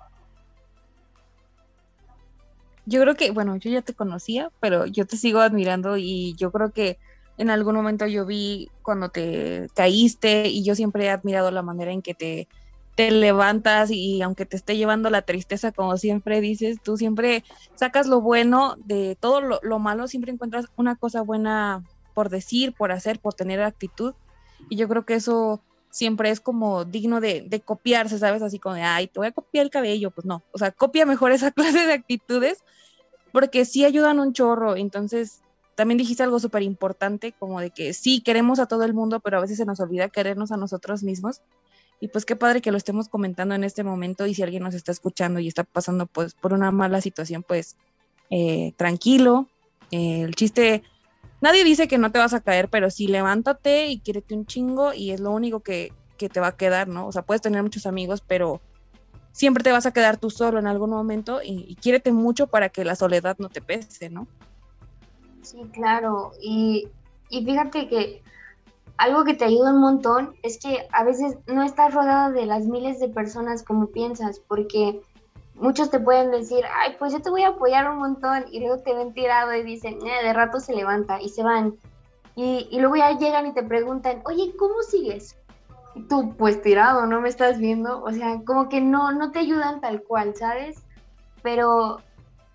Yo creo que, bueno, yo ya te conocía, pero yo te sigo admirando y yo creo que en algún momento yo vi cuando te caíste y yo siempre he admirado la manera en que te, te levantas y aunque te esté llevando la tristeza, como siempre dices, tú siempre sacas lo bueno de todo lo, malo, siempre encuentras una cosa buena por decir, por hacer, por tener actitud. Y yo creo que eso siempre es como digno de, de, copiarse, ¿sabes? Así como de, ay, te voy a copiar el cabello, pues no, o sea, copia mejor (laughs) esa clase de actitudes porque sí ayudan un chorro, entonces también dijiste algo súper importante, como de que sí, queremos a todo el mundo, pero a veces se nos olvida querernos a nosotros mismos. Y pues qué padre que lo estemos comentando en este momento y si alguien nos está escuchando y está pasando pues por una mala situación, pues eh, tranquilo. Eh, el chiste, nadie dice que no te vas a caer, pero sí levántate y quiérete un chingo y es lo único que, que te va a quedar, ¿no? O sea, puedes tener muchos amigos, pero siempre te vas a quedar tú solo en algún momento y, y quiérete mucho para que la soledad no te pese, ¿no? Sí, claro. Y, fíjate que algo que te ayuda un montón es que a veces no estás rodeado de las miles de personas como piensas, porque muchos te pueden decir, ay, pues yo te voy a apoyar un montón, y luego te ven tirado y dicen, eh, de rato se levanta y se van. Y, y luego ya llegan y te preguntan, oye, ¿cómo sigues? Y tú, pues tirado, ¿no me estás viendo? O sea, como que no, no te ayudan tal cual, ¿sabes? Pero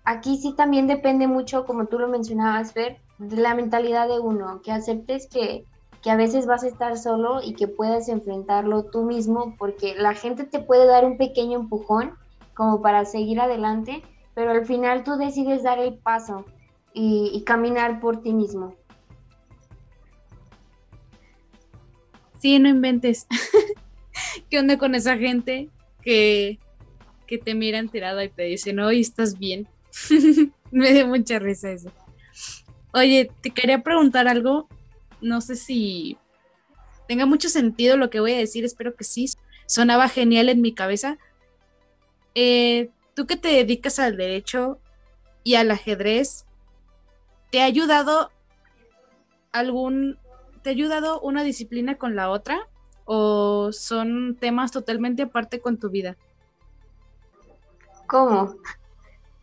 aquí sí también depende mucho, como tú lo mencionabas, Fer, de la mentalidad de uno, que aceptes que, que a veces vas a estar solo y que puedas enfrentarlo tú mismo, porque la gente te puede dar un pequeño empujón como para seguir adelante, pero al final tú decides dar el paso y, caminar por ti mismo. Sí, no inventes. (laughs) ¿Qué onda con esa gente que, que te miran tirada y te dicen, hoy estás bien? (laughs) Me dio mucha risa eso. Oye, te quería preguntar algo. No sé si tenga mucho sentido lo que voy a decir, espero que sí. Sonaba genial en mi cabeza. Eh, tú que te dedicas al derecho y al ajedrez, ¿te ha ayudado algún, te ha ayudado una disciplina con la otra? ¿O son temas totalmente aparte con tu vida? ¿Cómo?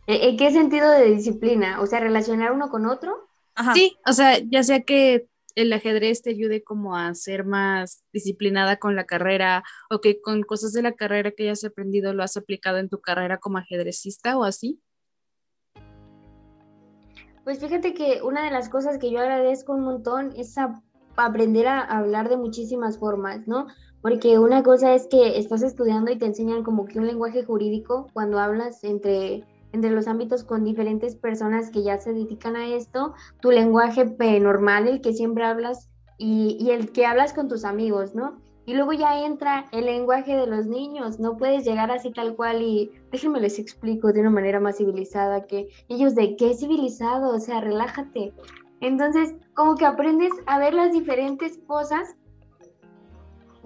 ¿En qué sentido de disciplina? O sea, relacionar uno con otro. Sí, o sea, ya sea que el ajedrez te ayude como a ser más disciplinada con la carrera o que con cosas de la carrera que hayas aprendido lo has aplicado en tu carrera como ajedrecista o así? Pues fíjate que una de las cosas que yo agradezco un montón es aprender a hablar de muchísimas formas, ¿no? Porque una cosa es que estás estudiando y te enseñan como que un lenguaje jurídico cuando hablas entre entre los ámbitos con diferentes personas que ya se dedican a esto, tu lenguaje normal, el que siempre hablas y, el que hablas con tus amigos, ¿no? Y luego ya entra el lenguaje de los niños, no puedes llegar así tal cual y déjenme les explico de una manera más civilizada que ellos de qué civilizado, o sea, relájate. Entonces, como que aprendes a ver las diferentes cosas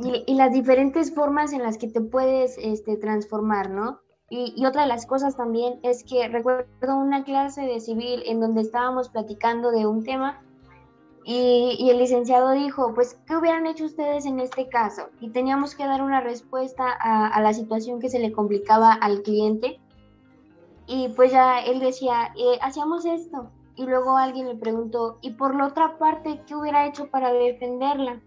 y, y las diferentes formas en las que te puedes este, transformar, ¿no? Y, otra de las cosas también es que recuerdo una clase de civil en donde estábamos platicando de un tema y, el licenciado dijo, pues, ¿qué hubieran hecho ustedes en este caso? Y teníamos que dar una respuesta a, la situación que se le complicaba al cliente. Y pues ya él decía, eh, hacíamos esto. Y luego alguien le preguntó, ¿y por la otra parte qué hubiera hecho para defenderla?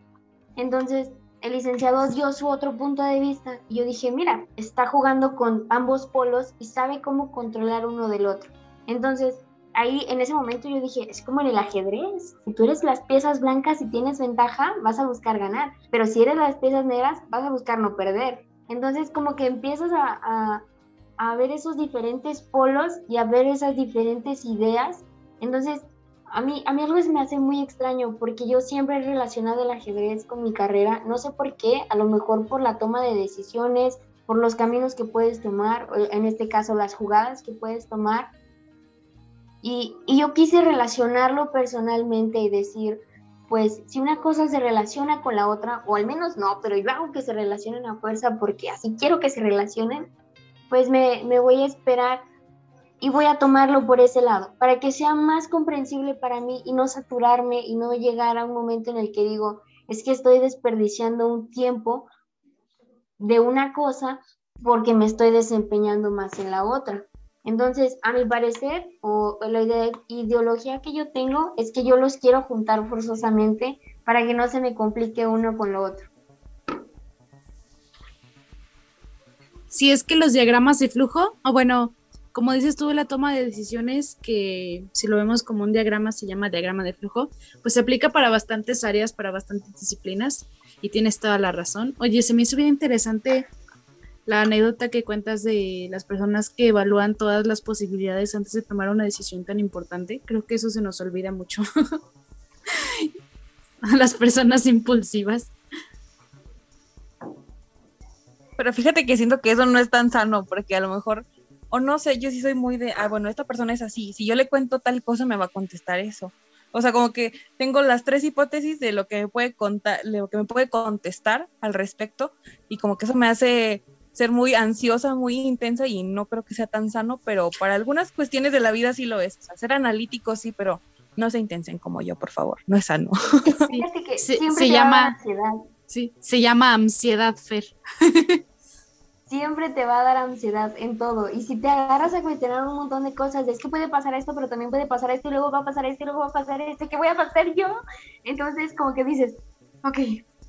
Entonces el licenciado dio su otro punto de vista y yo dije, mira, está jugando con ambos polos y sabe cómo controlar uno del otro. Entonces, ahí en ese momento yo dije, es como en el ajedrez, si tú eres las piezas blancas y tienes ventaja, vas a buscar ganar, pero si eres las piezas negras, vas a buscar no perder. Entonces, como que empiezas a, a ver esos diferentes polos y a ver esas diferentes ideas. Entonces, a mí, a mí algo se me hace muy extraño porque yo siempre he relacionado el ajedrez con mi carrera, no sé por qué, a lo mejor por la toma de decisiones, por los caminos que puedes tomar, en este caso las jugadas que puedes tomar. Y, yo quise relacionarlo personalmente y decir, pues si una cosa se relaciona con la otra, o al menos no, pero yo hago que se relacionen a fuerza porque así quiero que se relacionen, pues me voy a esperar y voy a tomarlo por ese lado, para que sea más comprensible para mí y no saturarme y no llegar a un momento en el que digo, es que estoy desperdiciando un tiempo de una cosa porque me estoy desempeñando más en la otra. Entonces, a mi parecer, o la ideología que yo tengo es que yo los quiero juntar forzosamente para que no se me complique uno con lo otro. Si es que los diagramas de flujo, o bueno, como dices tú, la toma de decisiones, que si lo vemos como un diagrama, se llama diagrama de flujo, pues se aplica para bastantes áreas, para bastantes disciplinas, y tienes toda la razón. Oye, se me hizo bien interesante la anécdota que cuentas de las personas que evalúan todas las posibilidades antes de tomar una decisión tan importante. Creo que eso se nos olvida mucho (laughs) a las personas impulsivas. Pero fíjate que siento que eso no es tan sano, porque a lo mejor o no sé, yo sí soy muy de, ah, bueno, esta persona es así, si yo le cuento tal cosa me va a contestar eso. O sea, como que tengo las tres hipótesis de lo que me puede contar, lo que me puede contestar al respecto y como que eso me hace ser muy ansiosa, muy intensa y no creo que sea tan sano, pero para algunas cuestiones de la vida sí lo es. O sea, ser analítico sí, pero no se intensen como yo, por favor, no es sano. Sí, se, llama ansiedad. Sí, se llama ansiedad, Fer. (laughs) siempre te va a dar ansiedad en todo. Y si te agarras a cuestionar un montón de cosas, es que puede pasar esto, pero también puede pasar esto, y luego va a pasar esto, y luego va a pasar esto, ¿qué voy a hacer yo? Entonces, como que dices, ok,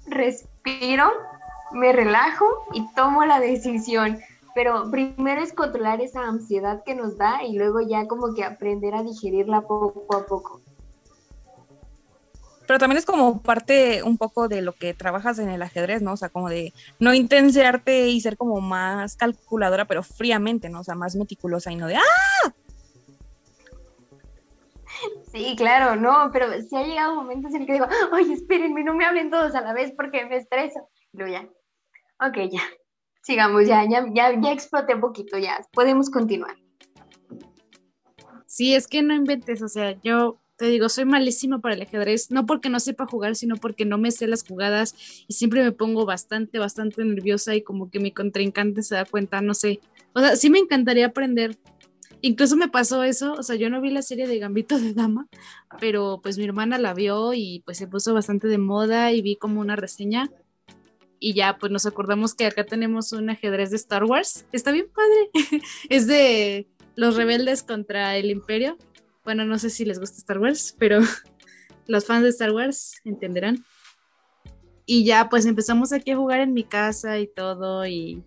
respiro, me relajo y tomo la decisión. Pero primero es controlar esa ansiedad que nos da y luego ya como que aprender a digerirla poco a poco pero también es como parte un poco de lo que trabajas en el ajedrez, ¿no? O sea, como de no intensearte y ser como más calculadora, pero fríamente, ¿no? O sea, más meticulosa y no de ¡ah! Sí, claro, no, pero sí ha llegado momentos en el que digo, oye, espérenme, no me hablen todos a la vez porque me estreso. Luego ya, ok, ya, sigamos, ya, ya, ya, ya exploté un poquito, ya, podemos continuar. Sí, es que no inventes, o sea, yo te digo, soy malísima para el ajedrez, no porque no sepa jugar, sino porque no me sé las jugadas y siempre me pongo bastante, bastante nerviosa y como que mi contrincante se da cuenta, no sé. O sea, sí me encantaría aprender. Incluso me pasó eso, o sea, yo no vi la serie de Gambito de Dama, pero pues mi hermana la vio y pues se puso bastante de moda y vi como una reseña y ya pues nos acordamos que acá tenemos un ajedrez de Star Wars. Está bien padre. (laughs) es de los rebeldes contra el imperio bueno, no sé si les gusta Star Wars, pero (laughs) los fans de Star Wars entenderán. Y ya, pues empezamos aquí a jugar en mi casa y todo, y,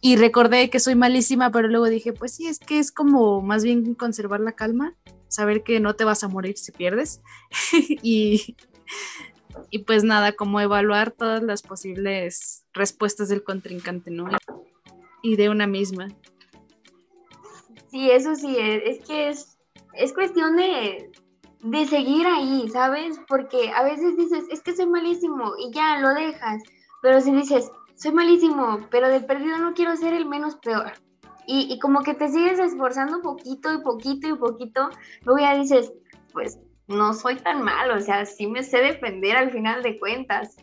y recordé que soy malísima, pero luego dije, pues sí, es que es como más bien conservar la calma, saber que no te vas a morir si pierdes, (laughs) y, y pues nada, como evaluar todas las posibles respuestas del contrincante, ¿no? Y de una misma. Sí, eso sí, es, que es, es cuestión de, de seguir ahí, ¿sabes? Porque a veces dices, es que soy malísimo y ya lo dejas, pero si dices, soy malísimo, pero de perdido no quiero ser el menos peor. Y, y como que te sigues esforzando poquito y poquito y poquito, luego ya dices, pues no soy tan malo, o sea, sí me sé defender al final de cuentas.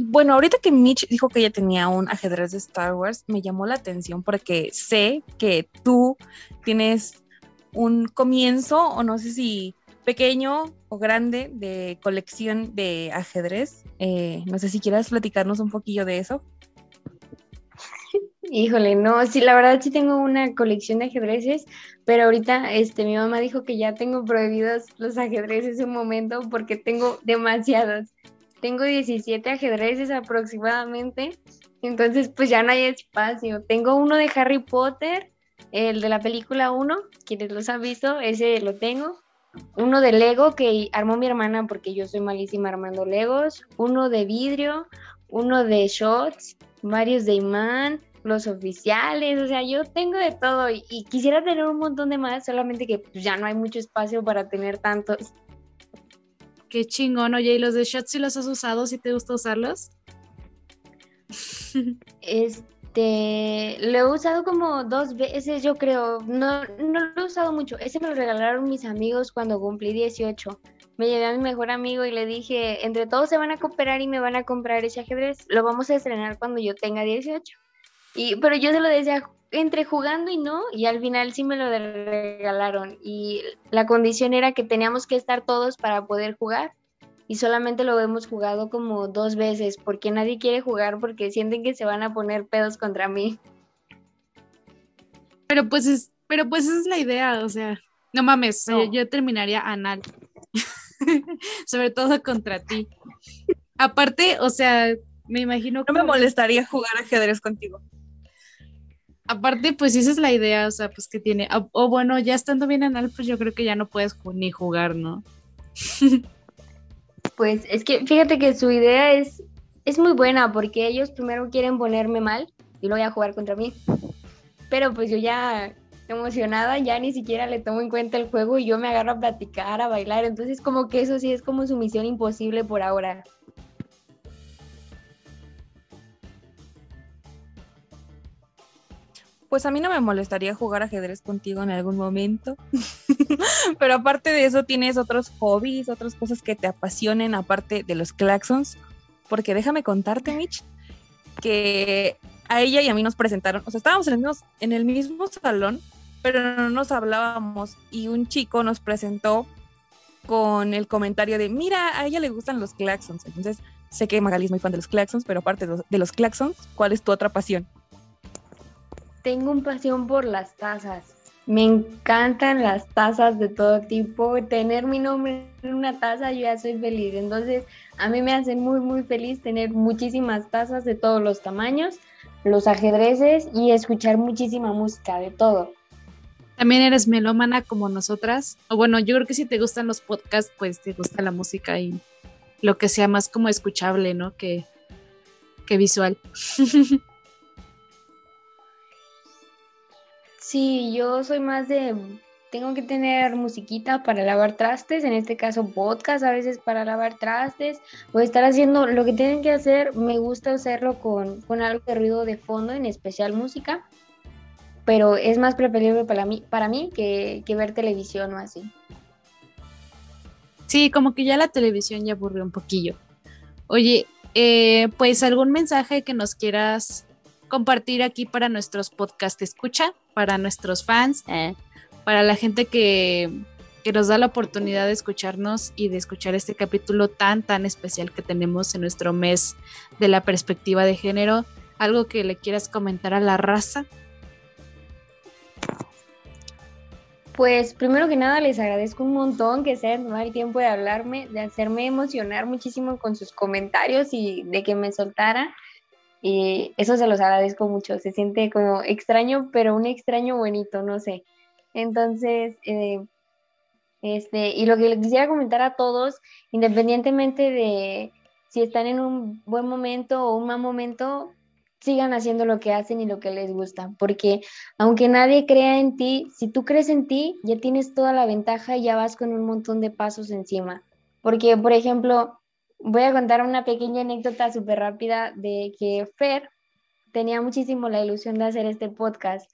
Bueno, ahorita que Mitch dijo que ella tenía un ajedrez de Star Wars, me llamó la atención porque sé que tú tienes un comienzo, o no sé si pequeño o grande, de colección de ajedrez. Eh, no sé si quieras platicarnos un poquillo de eso. (laughs) Híjole, no, sí, la verdad sí tengo una colección de ajedrezes, pero ahorita este, mi mamá dijo que ya tengo prohibidos los ajedrezes un momento porque tengo demasiados. Tengo 17 ajedrezes aproximadamente, entonces pues ya no hay espacio. Tengo uno de Harry Potter, el de la película 1, quienes los han visto, ese lo tengo. Uno de Lego que armó mi hermana porque yo soy malísima armando Legos. Uno de vidrio, uno de shots, varios de imán, los oficiales, o sea, yo tengo de todo y, quisiera tener un montón de más, solamente que pues, ya no hay mucho espacio para tener tantos. Qué chingón, oye, ¿y los de shots si los has usado? ¿Si te gusta usarlos? (laughs) Este, lo he usado como dos veces, yo creo. No, no lo he usado mucho. Ese me lo regalaron mis amigos cuando cumplí 18. Me llevé a mi mejor amigo y le dije, entre todos se van a cooperar y me van a comprar ese ajedrez. Lo vamos a estrenar cuando yo tenga 18. Y, pero yo se lo decía entre jugando y no, y al final sí me lo regalaron. Y la condición era que teníamos que estar todos para poder jugar. Y solamente lo hemos jugado como dos veces, porque nadie quiere jugar porque sienten que se van a poner pedos contra mí. Pero pues es, pero pues esa es la idea, o sea, no mames, Yo, terminaría anal. (laughs) Sobre todo contra ti. Aparte, o sea, me imagino que... No me molestaría jugar ajedrez contigo aparte, pues esa es la idea, o sea, pues que tiene, o, bueno, ya estando bien anal, pues yo creo que ya no puedes ni jugar, ¿no? (laughs) pues es que fíjate que su idea es, es muy buena porque ellos primero quieren ponerme mal y luego a jugar contra mí. Pero pues yo ya emocionada, ya ni siquiera le tomo en cuenta el juego y yo me agarro a platicar, a bailar, entonces como que eso sí es como su misión imposible por ahora. Pues a mí no me molestaría jugar ajedrez contigo en algún momento. (laughs) Pero aparte de eso, tienes otros hobbies, otras cosas que te apasionen, aparte de los claxons. Porque déjame contarte, Mitch, que a ella y a mí nos presentaron, o sea, estábamos en el mismo, en el mismo salón, pero no nos hablábamos. Y un chico nos presentó con el comentario de, mira, a ella le gustan los claxons. Entonces Sé que Magali es muy fan de los claxons, pero aparte de los, de claxons, ¿cuál es tu otra pasión? Tengo un pasión por las tazas. Me encantan las tazas de todo tipo. Tener mi nombre en una taza, yo ya soy feliz. Entonces, a mí me hacen muy, muy feliz tener muchísimas tazas de todos los tamaños, los ajedrezes y escuchar muchísima música de todo. También eres melómana como nosotras. O bueno, yo creo que si te gustan los podcasts, pues te gusta la música y lo que sea más como escuchable, ¿no? Que, que visual. (laughs) Sí, yo soy más de, tengo que tener musiquita para lavar trastes, en este caso podcast a veces para lavar trastes, o estar haciendo lo que tienen que hacer, me gusta hacerlo con, con algo de ruido de fondo, en especial música, pero es más preferible para mí, para mí que, que ver televisión o así. Sí, como que ya la televisión ya aburrió un poquillo. Oye, eh, pues algún mensaje que nos quieras compartir aquí para nuestros podcast escucha, para nuestros fans, eh, para la gente que, que nos da la oportunidad de escucharnos y de escuchar este capítulo tan, tan especial que tenemos en nuestro mes de la perspectiva de género. ¿Algo que le quieras comentar a la raza? Pues primero que nada les agradezco un montón que se hayan el tiempo de hablarme, de hacerme emocionar muchísimo con sus comentarios y de que me soltara. Y eso se los agradezco mucho. Se siente como extraño, pero un extraño bonito, no sé. Entonces, eh, este, y lo que les quisiera comentar a todos, independientemente de si están en un buen momento o un mal momento, sigan haciendo lo que hacen y lo que les gusta, porque aunque nadie crea en ti, si tú crees en ti, ya tienes toda la ventaja y ya vas con un montón de pasos encima. Porque, por ejemplo, voy a contar una pequeña anécdota súper rápida de que Fer tenía muchísimo la ilusión de hacer este podcast.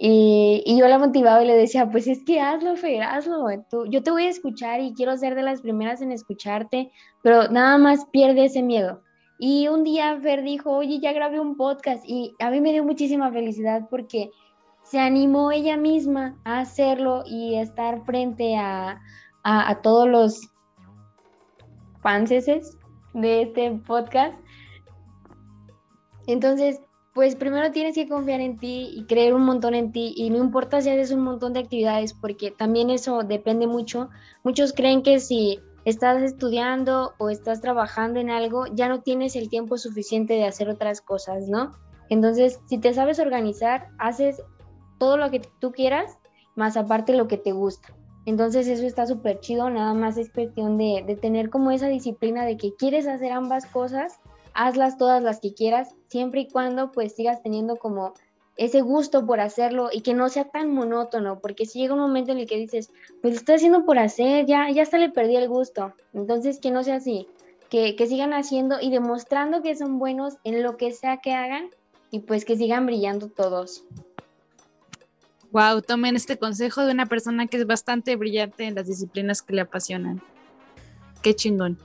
Y, y, yo la motivaba y le decía, pues es que hazlo, Fer, hazlo. Tú, yo te voy a escuchar y quiero ser de las primeras en escucharte, pero nada más pierde ese miedo. Y un día Fer dijo, oye, ya grabé un podcast y a mí me dio muchísima felicidad porque se animó ella misma a hacerlo y estar frente a, a, a todos los fanses de este podcast. Entonces, pues primero tienes que confiar en ti y creer un montón en ti y no importa si haces un montón de actividades porque también eso depende mucho. Muchos creen que si estás estudiando o estás trabajando en algo, ya no tienes el tiempo suficiente de hacer otras cosas, ¿no? Entonces, si te sabes organizar, haces todo lo que tú quieras, más aparte lo que te gusta. Entonces eso está súper chido, nada más es cuestión de, de, tener como esa disciplina de que quieres hacer ambas cosas, hazlas todas las que quieras, siempre y cuando pues sigas teniendo como ese gusto por hacerlo y que no sea tan monótono, porque si llega un momento en el que dices, pues estoy haciendo por hacer, ya, ya hasta le perdí el gusto. Entonces, que no sea así, que, que sigan haciendo y demostrando que son buenos en lo que sea que hagan y pues que sigan brillando todos. Wow, tomen este consejo de una persona que es bastante brillante en las disciplinas que le apasionan. Qué chingón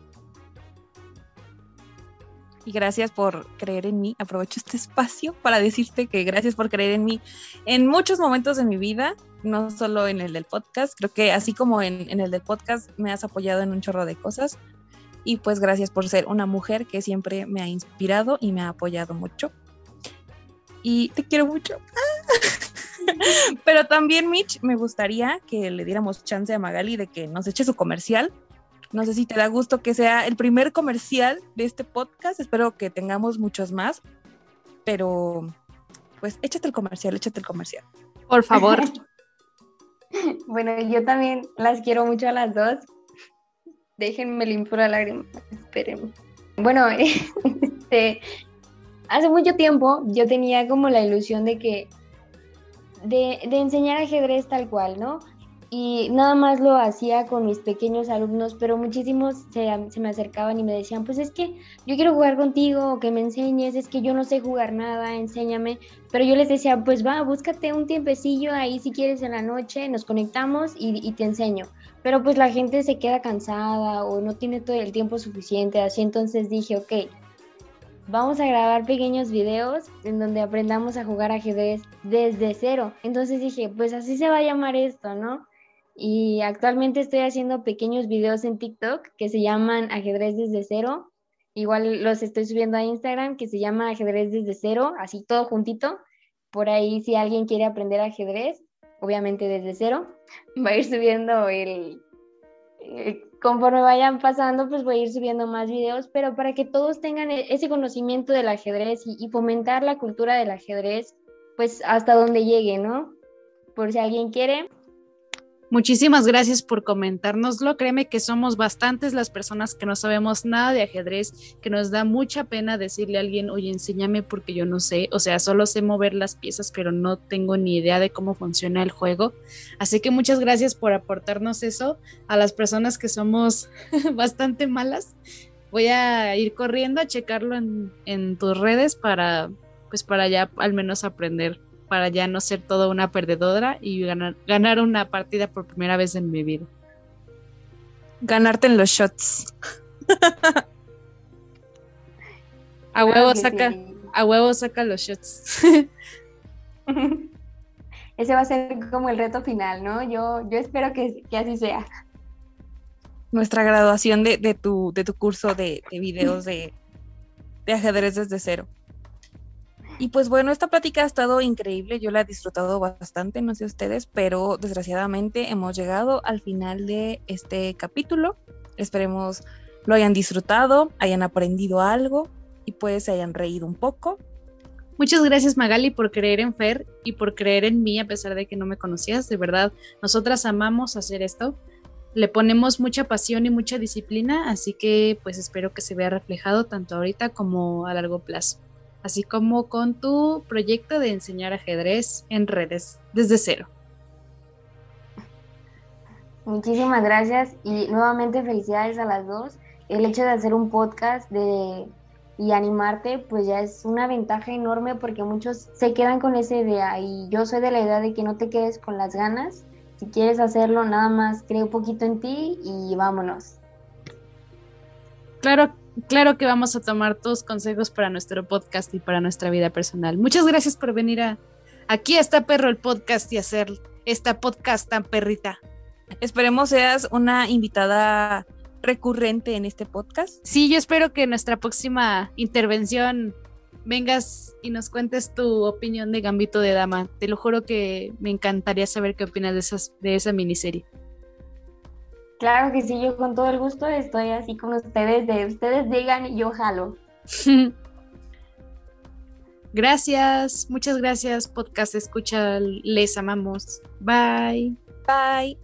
y gracias por creer en mí. Aprovecho este espacio para decirte que gracias por creer en mí en muchos momentos de mi vida, no solo en el del podcast. Creo que así como en, en el del podcast me has apoyado en un chorro de cosas. Y pues gracias por ser una mujer que siempre me ha inspirado y me ha apoyado mucho. Y te quiero mucho. (laughs) (laughs) Pero también, Mitch, me gustaría que le diéramos chance a Magali de que nos eche su comercial no sé si te da gusto que sea el primer comercial de este podcast. Espero que tengamos muchos más. Pero, pues, échate el comercial, échate el comercial. Por favor. (laughs) bueno, yo también las quiero mucho a las dos. Déjenme limpiar la lágrima. Esperen. Bueno, (laughs) este, hace mucho tiempo yo tenía como la ilusión de que de, de enseñar ajedrez tal cual, ¿no? y nada más lo hacía con mis pequeños alumnos, pero muchísimos se, se, me acercaban y me decían, pues es que yo quiero jugar contigo, que me enseñes, es que yo no sé jugar nada, enséñame, pero yo les decía, pues va, búscate un tiempecillo ahí si quieres en la noche, nos conectamos y, y te enseño, pero pues la gente se queda cansada o no tiene todo el tiempo suficiente, así entonces dije, ok, vamos a grabar pequeños videos en donde aprendamos a jugar ajedrez desde cero. Entonces dije, pues así se va a llamar esto, ¿no? y actualmente estoy haciendo pequeños videos en TikTok que se llaman ajedrez desde cero igual los estoy subiendo a Instagram, que se llama Ajedrez desde cero, así todo juntito. Por ahí si alguien quiere aprender ajedrez, obviamente desde cero, (laughs) va a ir subiendo el, conforme vayan pasando, pues voy a ir subiendo más videos, pero para que todos tengan e, ese conocimiento del ajedrez y, y, fomentar la cultura del ajedrez, pues hasta donde llegue, ¿no? Por si alguien quiere, Muchísimas gracias por comentárnoslo. Créeme que somos bastantes las personas que no sabemos nada de ajedrez, que nos da mucha pena decirle a alguien, oye, enséñame porque yo no sé, o sea, solo sé mover las piezas, pero no tengo ni idea de cómo funciona el juego. Así que muchas gracias por aportarnos eso a las personas que somos (laughs) bastante malas. Voy a ir corriendo a checarlo en, en tus redes para, pues para ya al menos aprender para ya no ser toda una perdedora y ganar, ganar una partida por primera vez en mi vida. Ganarte en los shots. a huevo saca, a huevo saca los shots. (laughs) Ese va a ser como el reto final, ¿no? Yo, yo espero que, así sea. Nuestra graduación de, tu, de tu curso de, videos de, de ajedrez desde cero. Y pues bueno, esta plática ha estado increíble, yo la he disfrutado bastante, no sé ustedes, pero desgraciadamente hemos llegado al final de este capítulo. Esperemos lo hayan disfrutado, hayan aprendido algo y pues se hayan reído un poco. Muchas gracias Magali por creer en Fer y por creer en mí a pesar de que no me conocías. De verdad, nosotras amamos hacer esto. Le ponemos mucha pasión y mucha disciplina, así que pues espero que se vea reflejado tanto ahorita como a largo plazo así como con tu proyecto de enseñar ajedrez en redes desde cero. Muchísimas gracias y nuevamente felicidades a las dos. El hecho de hacer un podcast de, y animarte, pues ya es una ventaja enorme porque muchos se quedan con esa idea y yo soy de la idea de que no te quedes con las ganas. Si quieres hacerlo, nada más cree un poquito en ti y vámonos. Claro claro que vamos a tomar tus consejos para nuestro podcast y para nuestra vida personal. Muchas gracias por venir a aquí está perro el podcast y hacer esta podcast tan perrita. Esperemos seas una invitada recurrente en este podcast. Sí, yo espero que en nuestra próxima intervención vengas y nos cuentes tu opinión de Gambito de Dama. Te lo juro que me encantaría saber qué opinas de, esas, de esa miniserie. Claro que sí, yo con todo el gusto estoy así con ustedes, de ustedes digan y yo jalo. (laughs) Gracias, muchas gracias, podcast escucha, les amamos. Bye. Bye.